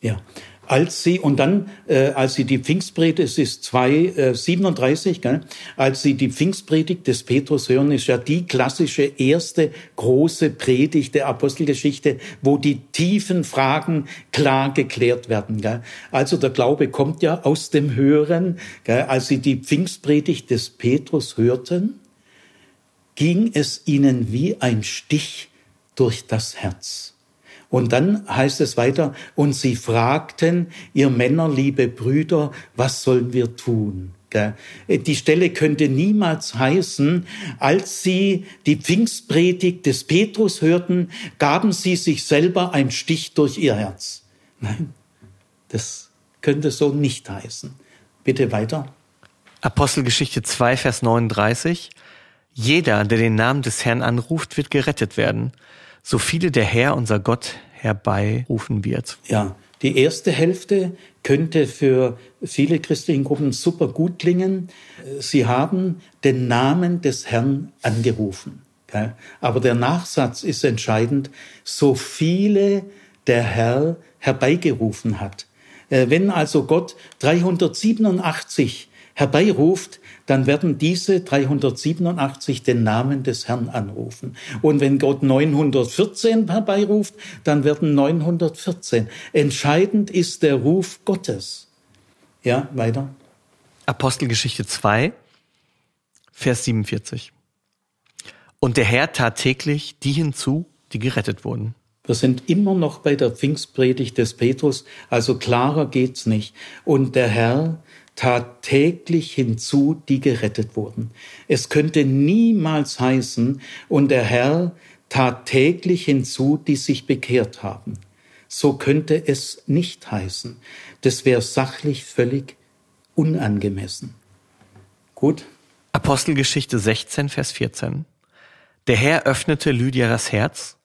Ja, als sie, und dann, äh, als sie die Pfingstpredigt, es ist 2, äh, 37, gell, als sie die Pfingstpredigt des Petrus hören, ist ja die klassische erste große Predigt der Apostelgeschichte, wo die tiefen Fragen klar geklärt werden. Gell. Also der Glaube kommt ja aus dem Hören. Gell. Als sie die Pfingstpredigt des Petrus hörten, ging es ihnen wie ein Stich durch das Herz. Und dann heißt es weiter, und sie fragten, ihr Männer, liebe Brüder, was sollen wir tun? Die Stelle könnte niemals heißen, als sie die Pfingstpredigt des Petrus hörten, gaben sie sich selber einen Stich durch ihr Herz. Nein, das könnte so nicht heißen. Bitte weiter. Apostelgeschichte 2, Vers 39. Jeder, der den Namen des Herrn anruft, wird gerettet werden so viele der Herr, unser Gott, herbeirufen wird. Ja, die erste Hälfte könnte für viele christlichen Gruppen super gut klingen. Sie haben den Namen des Herrn angerufen. Aber der Nachsatz ist entscheidend. So viele der Herr herbeigerufen hat. Äh, wenn also Gott 387 herbeiruft, dann werden diese 387 den Namen des Herrn anrufen. Und wenn Gott 914 herbeiruft, dann werden 914. Entscheidend ist der Ruf Gottes. Ja, weiter. Apostelgeschichte 2, Vers 47. Und der Herr tat täglich die hinzu, die gerettet wurden. Wir sind immer noch bei der Pfingstpredigt des Petrus, also klarer geht's nicht. Und der Herr tat täglich hinzu, die gerettet wurden. Es könnte niemals heißen, und der Herr tat täglich hinzu, die sich bekehrt haben. So könnte es nicht heißen. Das wäre sachlich völlig unangemessen. Gut? Apostelgeschichte 16, Vers 14. Der Herr öffnete Lydia das Herz,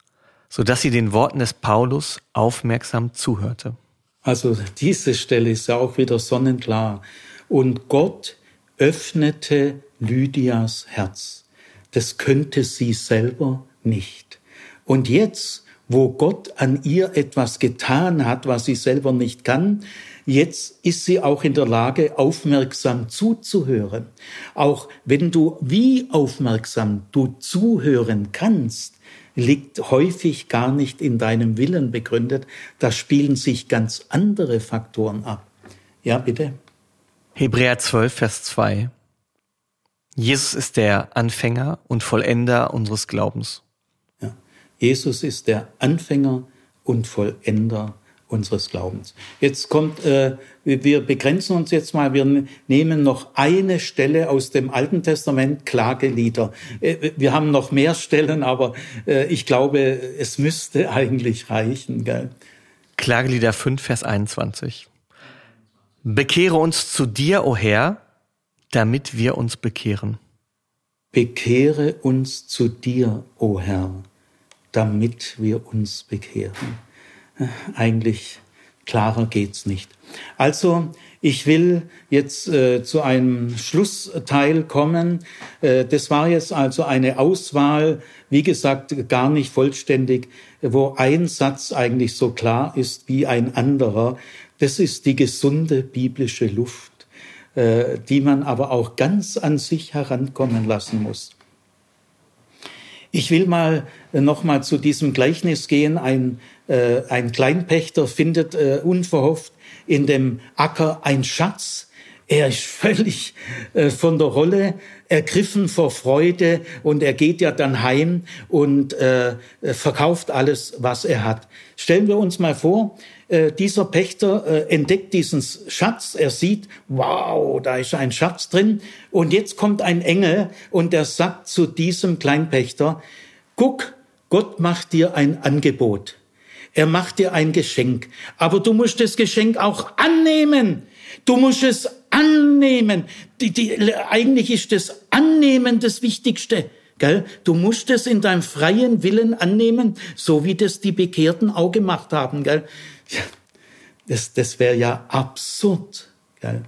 so dass sie den Worten des Paulus aufmerksam zuhörte. Also diese Stelle ist ja auch wieder sonnenklar. Und Gott öffnete Lydias Herz. Das könnte sie selber nicht. Und jetzt wo Gott an ihr etwas getan hat, was sie selber nicht kann. Jetzt ist sie auch in der Lage, aufmerksam zuzuhören. Auch wenn du, wie aufmerksam du zuhören kannst, liegt häufig gar nicht in deinem Willen begründet. Da spielen sich ganz andere Faktoren ab. Ja, bitte. Hebräer 12, Vers 2. Jesus ist der Anfänger und Vollender unseres Glaubens. Ja. Jesus ist der Anfänger und Vollender unseres Glaubens. Jetzt kommt, äh, wir begrenzen uns jetzt mal, wir nehmen noch eine Stelle aus dem Alten Testament, Klagelieder. Äh, wir haben noch mehr Stellen, aber äh, ich glaube, es müsste (laughs) eigentlich reichen. Gell? Klagelieder 5, Vers 21. Bekehre uns zu dir, o oh Herr, damit wir uns bekehren. Bekehre uns zu dir, o oh Herr, damit wir uns bekehren. Eigentlich klarer geht's nicht. Also, ich will jetzt äh, zu einem Schlussteil kommen. Äh, das war jetzt also eine Auswahl, wie gesagt, gar nicht vollständig, wo ein Satz eigentlich so klar ist wie ein anderer. Das ist die gesunde biblische Luft, äh, die man aber auch ganz an sich herankommen lassen muss. Ich will mal äh, noch mal zu diesem Gleichnis gehen. Ein, äh, ein Kleinpächter findet äh, unverhofft in dem Acker ein Schatz. Er ist völlig äh, von der Rolle ergriffen vor Freude und er geht ja dann heim und äh, verkauft alles, was er hat. Stellen wir uns mal vor, äh, dieser Pächter äh, entdeckt diesen Schatz, er sieht, wow, da ist ein Schatz drin. Und jetzt kommt ein Engel und der sagt zu diesem Kleinpächter, guck, Gott macht dir ein Angebot. Er macht dir ein Geschenk. Aber du musst das Geschenk auch annehmen. Du musst es annehmen. Die, die, eigentlich ist das Annehmen das Wichtigste. Gell? Du musst es in deinem freien Willen annehmen, so wie das die Bekehrten auch gemacht haben. Gell? Das, das wäre ja absurd. Gell?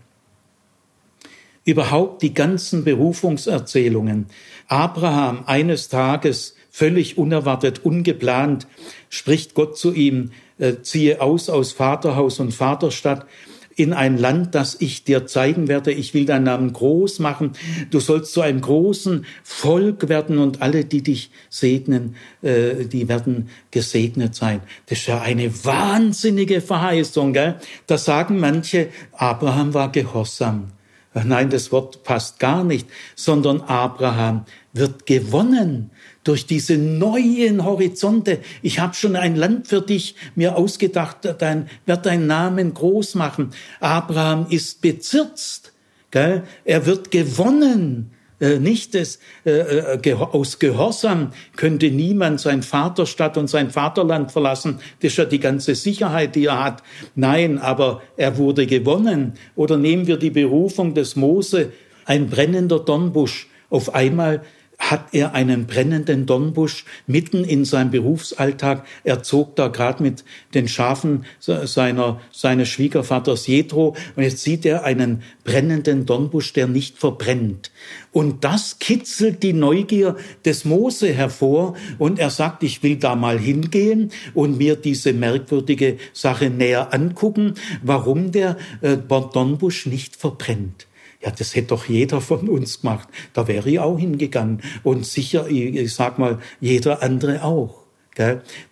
Überhaupt die ganzen Berufungserzählungen. Abraham eines Tages völlig unerwartet, ungeplant, spricht Gott zu ihm, äh, ziehe aus aus Vaterhaus und Vaterstadt in ein Land, das ich dir zeigen werde. Ich will deinen Namen groß machen. Du sollst zu einem großen Volk werden und alle, die dich segnen, äh, die werden gesegnet sein. Das ist ja eine wahnsinnige Verheißung. Gell? Da sagen manche, Abraham war gehorsam. Nein, das Wort passt gar nicht, sondern Abraham wird gewonnen durch diese neuen Horizonte. Ich habe schon ein Land für dich mir ausgedacht, dein, wird deinen Namen groß machen. Abraham ist bezirzt, gell? er wird gewonnen. Äh, nicht des, äh, äh aus Gehorsam könnte niemand sein Vaterstadt und sein Vaterland verlassen. Das ist ja die ganze Sicherheit, die er hat. Nein, aber er wurde gewonnen. Oder nehmen wir die Berufung des Mose, ein brennender Dornbusch. Auf einmal hat er einen brennenden Dornbusch mitten in seinem Berufsalltag. Er zog da gerade mit den Schafen seiner, seines Schwiegervaters Jethro und jetzt sieht er einen brennenden Dornbusch, der nicht verbrennt. Und das kitzelt die Neugier des Mose hervor und er sagt, ich will da mal hingehen und mir diese merkwürdige Sache näher angucken, warum der äh, Dornbusch nicht verbrennt. Ja, das hätte doch jeder von uns gemacht. Da wäre ich auch hingegangen. Und sicher, ich sag mal, jeder andere auch.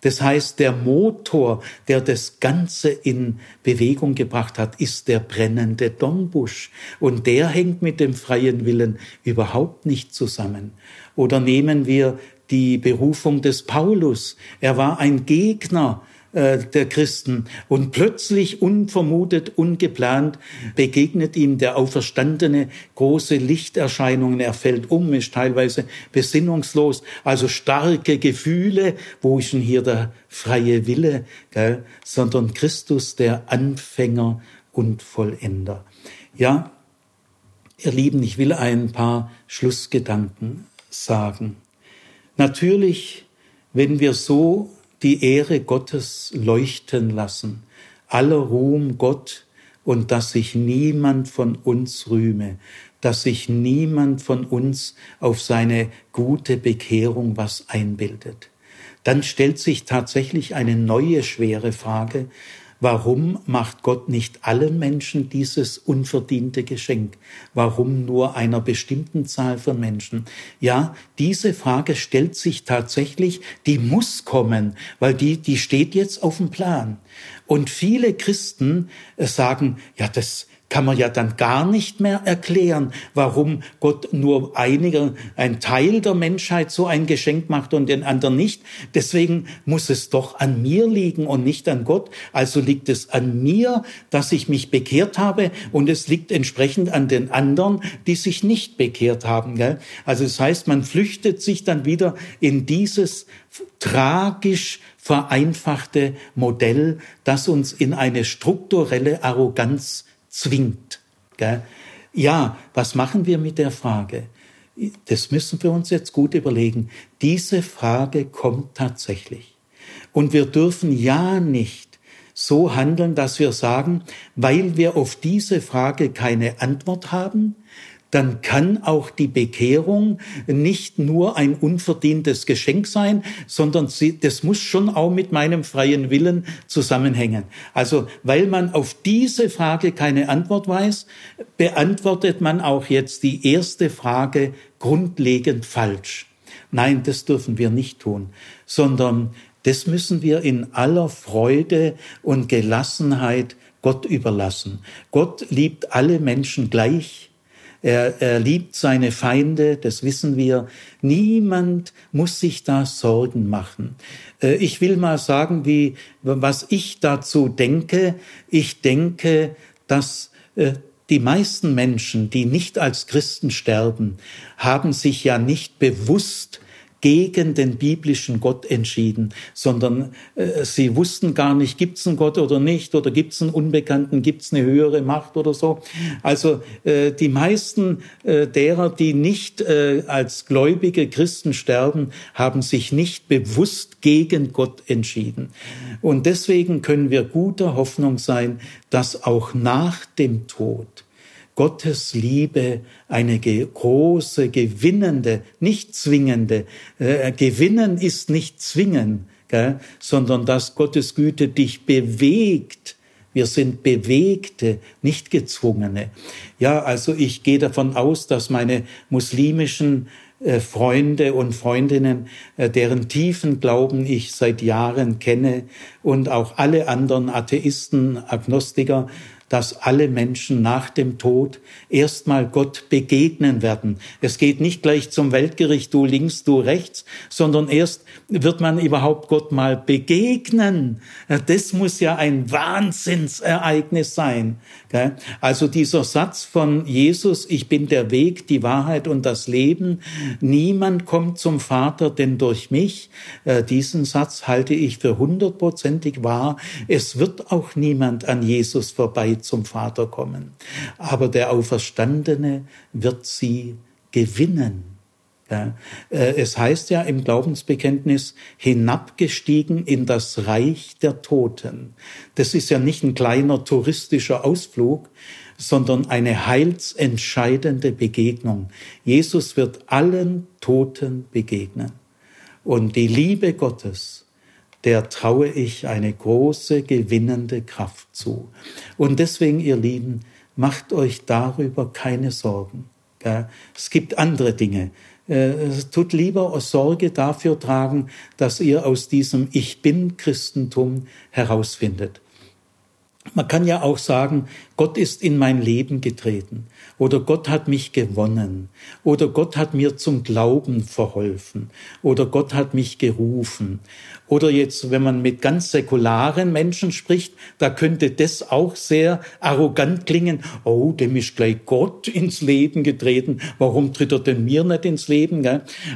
Das heißt, der Motor, der das Ganze in Bewegung gebracht hat, ist der brennende Dornbusch. Und der hängt mit dem freien Willen überhaupt nicht zusammen. Oder nehmen wir die Berufung des Paulus. Er war ein Gegner äh, der Christen. Und plötzlich, unvermutet, ungeplant, begegnet ihm der Auferstandene große Lichterscheinungen. Er fällt um, ist teilweise besinnungslos. Also starke Gefühle. Wo ist denn hier der freie Wille? Gell? Sondern Christus, der Anfänger und Vollender. Ja, ihr Lieben, ich will ein paar Schlussgedanken sagen. Natürlich, wenn wir so die Ehre Gottes leuchten lassen, aller Ruhm Gott und dass sich niemand von uns rühme, dass sich niemand von uns auf seine gute Bekehrung was einbildet. dann stellt sich tatsächlich eine neue schwere Frage. Warum macht Gott nicht allen Menschen dieses unverdiente Geschenk? Warum nur einer bestimmten Zahl von Menschen? Ja, diese Frage stellt sich tatsächlich, die muss kommen, weil die, die steht jetzt auf dem Plan. Und viele Christen äh, sagen, ja, das, kann man ja dann gar nicht mehr erklären, warum Gott nur einige, ein Teil der Menschheit so ein Geschenk macht und den anderen nicht. Deswegen muss es doch an mir liegen und nicht an Gott. Also liegt es an mir, dass ich mich bekehrt habe und es liegt entsprechend an den anderen, die sich nicht bekehrt haben. Gell? Also das heißt, man flüchtet sich dann wieder in dieses tragisch vereinfachte Modell, das uns in eine strukturelle Arroganz zwingt. Gell? Ja, was machen wir mit der Frage? Das müssen wir uns jetzt gut überlegen. Diese Frage kommt tatsächlich. Und wir dürfen ja nicht so handeln, dass wir sagen, weil wir auf diese Frage keine Antwort haben, dann kann auch die Bekehrung nicht nur ein unverdientes Geschenk sein, sondern sie, das muss schon auch mit meinem freien Willen zusammenhängen. Also, weil man auf diese Frage keine Antwort weiß, beantwortet man auch jetzt die erste Frage grundlegend falsch. Nein, das dürfen wir nicht tun, sondern das müssen wir in aller Freude und Gelassenheit Gott überlassen. Gott liebt alle Menschen gleich er, er liebt seine Feinde, das wissen wir. Niemand muss sich da Sorgen machen. Äh, ich will mal sagen, wie, was ich dazu denke. Ich denke, dass äh, die meisten Menschen, die nicht als Christen sterben, haben sich ja nicht bewusst gegen den biblischen Gott entschieden, sondern äh, sie wussten gar nicht, gibt es einen Gott oder nicht, oder gibt es einen Unbekannten, gibt es eine höhere Macht oder so. Also äh, die meisten äh, derer, die nicht äh, als gläubige Christen sterben, haben sich nicht bewusst gegen Gott entschieden. Und deswegen können wir guter Hoffnung sein, dass auch nach dem Tod Gottes Liebe eine große, gewinnende, nicht zwingende. Äh, gewinnen ist nicht zwingen, gell, sondern dass Gottes Güte dich bewegt. Wir sind Bewegte, nicht Gezwungene. Ja, also ich gehe davon aus, dass meine muslimischen äh, Freunde und Freundinnen, äh, deren tiefen Glauben ich seit Jahren kenne und auch alle anderen Atheisten, Agnostiker, dass alle Menschen nach dem Tod erstmal Gott begegnen werden. Es geht nicht gleich zum Weltgericht, du links, du rechts, sondern erst wird man überhaupt Gott mal begegnen. Das muss ja ein Wahnsinnsereignis sein. Also dieser Satz von Jesus, ich bin der Weg, die Wahrheit und das Leben, niemand kommt zum Vater, denn durch mich, diesen Satz halte ich für hundertprozentig wahr. Es wird auch niemand an Jesus vorbei zum Vater kommen. Aber der Auferstandene wird sie gewinnen. Ja, äh, es heißt ja im Glaubensbekenntnis, hinabgestiegen in das Reich der Toten. Das ist ja nicht ein kleiner touristischer Ausflug, sondern eine heilsentscheidende Begegnung. Jesus wird allen Toten begegnen. Und die Liebe Gottes der traue ich eine große gewinnende Kraft zu. Und deswegen, ihr Lieben, macht euch darüber keine Sorgen. Es gibt andere Dinge. Äh, tut lieber Sorge dafür tragen, dass ihr aus diesem Ich bin Christentum herausfindet. Man kann ja auch sagen, Gott ist in mein Leben getreten oder Gott hat mich gewonnen oder Gott hat mir zum Glauben verholfen oder Gott hat mich gerufen oder jetzt, wenn man mit ganz säkularen Menschen spricht, da könnte das auch sehr arrogant klingen. Oh, dem ist gleich Gott ins Leben getreten. Warum tritt er denn mir nicht ins Leben?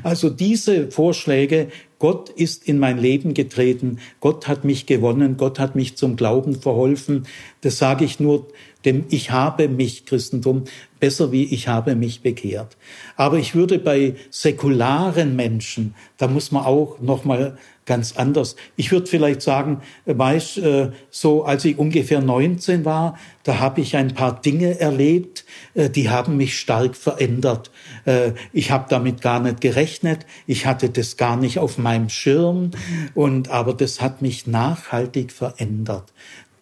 Also diese Vorschläge Gott ist in mein Leben getreten, Gott hat mich gewonnen, Gott hat mich zum Glauben verholfen. Das sage ich nur dem Ich habe mich Christentum besser wie Ich habe mich bekehrt. Aber ich würde bei säkularen Menschen, da muss man auch noch mal ganz anders. Ich würde vielleicht sagen, weißt, äh, so als ich ungefähr 19 war, da habe ich ein paar Dinge erlebt, äh, die haben mich stark verändert. Äh, ich habe damit gar nicht gerechnet, ich hatte das gar nicht auf meinem Schirm und aber das hat mich nachhaltig verändert.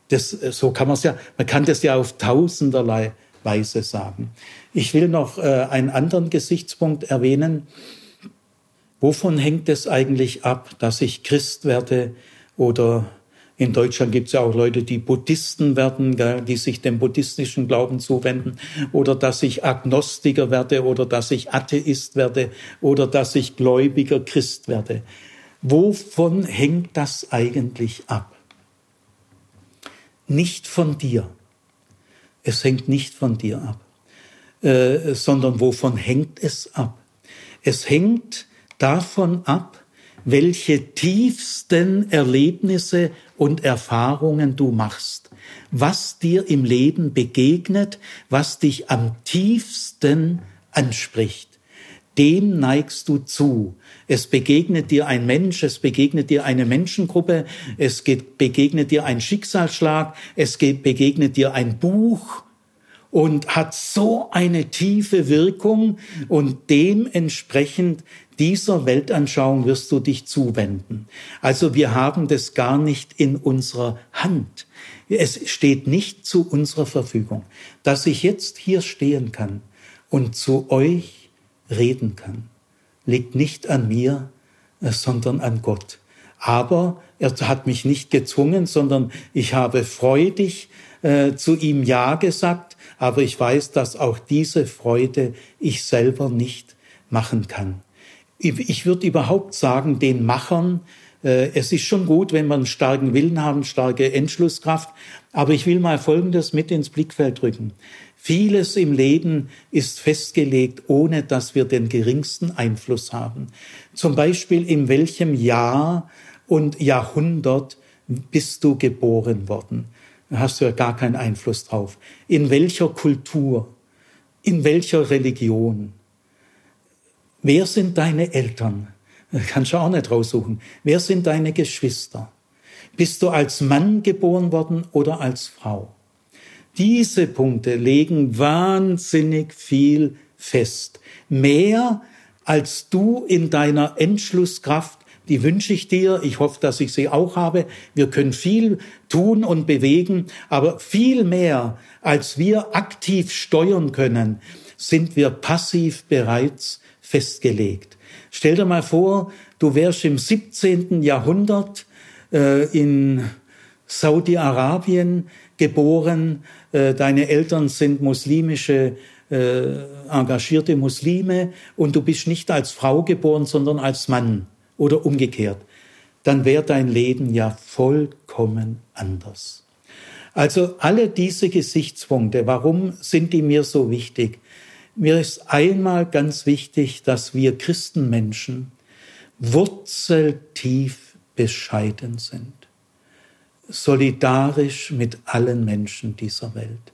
Das, so kann man es ja, man kann das ja auf tausenderlei Weise sagen. Ich will noch einen anderen Gesichtspunkt erwähnen. Wovon hängt es eigentlich ab, dass ich Christ werde oder in Deutschland gibt es ja auch Leute, die Buddhisten werden, die sich dem buddhistischen Glauben zuwenden, oder dass ich Agnostiker werde, oder dass ich Atheist werde, oder dass ich gläubiger Christ werde. Wovon hängt das eigentlich ab? Nicht von dir. Es hängt nicht von dir ab, äh, sondern wovon hängt es ab? Es hängt davon ab, welche tiefsten Erlebnisse und Erfahrungen du machst, was dir im Leben begegnet, was dich am tiefsten anspricht. Dem neigst du zu. Es begegnet dir ein Mensch, es begegnet dir eine Menschengruppe, es begegnet dir ein Schicksalsschlag, es begegnet dir ein Buch und hat so eine tiefe Wirkung und dementsprechend dieser Weltanschauung wirst du dich zuwenden. Also wir haben das gar nicht in unserer Hand. Es steht nicht zu unserer Verfügung, dass ich jetzt hier stehen kann und zu euch reden kann. Liegt nicht an mir, äh, sondern an Gott. Aber er hat mich nicht gezwungen, sondern ich habe freudig äh, zu ihm Ja gesagt, aber ich weiß, dass auch diese Freude ich selber nicht machen kann ich würde überhaupt sagen, den Machern, äh, es ist schon gut, wenn man starken Willen haben, starke Entschlusskraft, aber ich will mal Folgendes mit ins Blickfeld drücken. Vieles im Leben ist festgelegt, ohne dass wir den geringsten Einfluss haben. Zum Beispiel, in welchem Jahr und Jahrhundert bist du geboren worden? Da hast du ja gar keinen Einfluss drauf. In welcher Kultur? In welcher Religion? Wer sind deine Eltern? Kannst du auch nicht raussuchen. Wer sind deine Geschwister? Bist du als Mann geboren worden oder als Frau? Diese Punkte legen wahnsinnig viel fest. Mehr als du in deiner Entschlusskraft, die wünsche ich dir, ich hoffe, dass ich sie auch habe. Wir können viel tun und bewegen, aber viel mehr als wir aktiv steuern können, sind wir passiv bereits festgelegt. Stell dir mal vor, du wärst im 17. Jahrhundert äh, in Saudi-Arabien geboren, äh, deine Eltern sind muslimische, äh, engagierte Muslime und du bist nicht als Frau geboren, sondern als Mann oder umgekehrt. Dann wäre dein Leben ja vollkommen anders. Also alle diese Gesichtspunkte, warum sind die mir so wichtig? Mir ist einmal ganz wichtig, dass wir Christenmenschen wurzeltief bescheiden sind, solidarisch mit allen Menschen dieser Welt,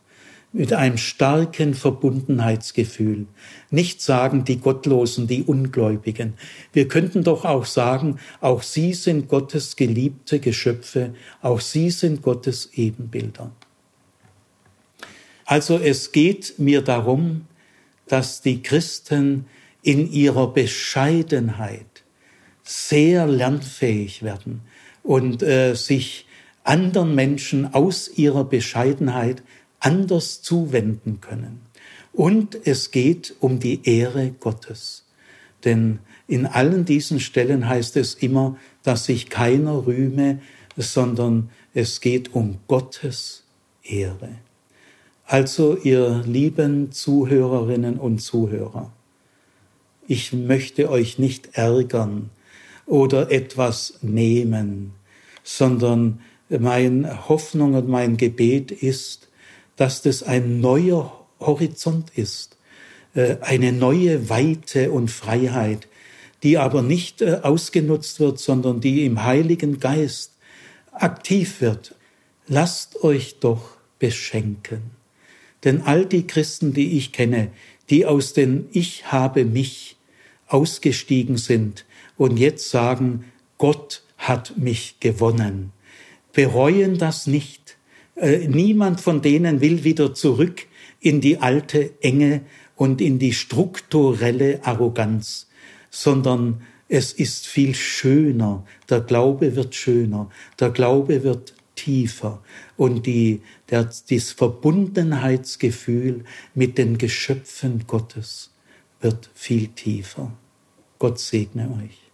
mit einem starken Verbundenheitsgefühl. Nicht sagen die Gottlosen, die Ungläubigen. Wir könnten doch auch sagen, auch sie sind Gottes geliebte Geschöpfe, auch sie sind Gottes Ebenbilder. Also es geht mir darum, dass die Christen in ihrer Bescheidenheit sehr lernfähig werden und äh, sich anderen Menschen aus ihrer Bescheidenheit anders zuwenden können. Und es geht um die Ehre Gottes. Denn in allen diesen Stellen heißt es immer, dass sich keiner rühme, sondern es geht um Gottes Ehre. Also, ihr lieben Zuhörerinnen und Zuhörer, ich möchte euch nicht ärgern oder etwas nehmen, sondern meine Hoffnung und mein Gebet ist, dass das ein neuer Horizont ist, äh, eine neue Weite und Freiheit, die aber nicht äh, ausgenutzt wird, sondern die im Heiligen Geist aktiv wird. Lasst euch doch beschenken. Denn all die Christen, die ich kenne, die aus den Ich habe mich ausgestiegen sind und jetzt sagen, Gott hat mich gewonnen, bereuen das nicht. Äh, niemand von denen will wieder zurück in die alte Enge und in die strukturelle Arroganz, sondern es ist viel schöner. Der Glaube wird schöner. Der Glaube wird tiefer. Und die, der, das Verbundenheitsgefühl mit den Geschöpfen Gottes wird viel tiefer. Gott segne euch.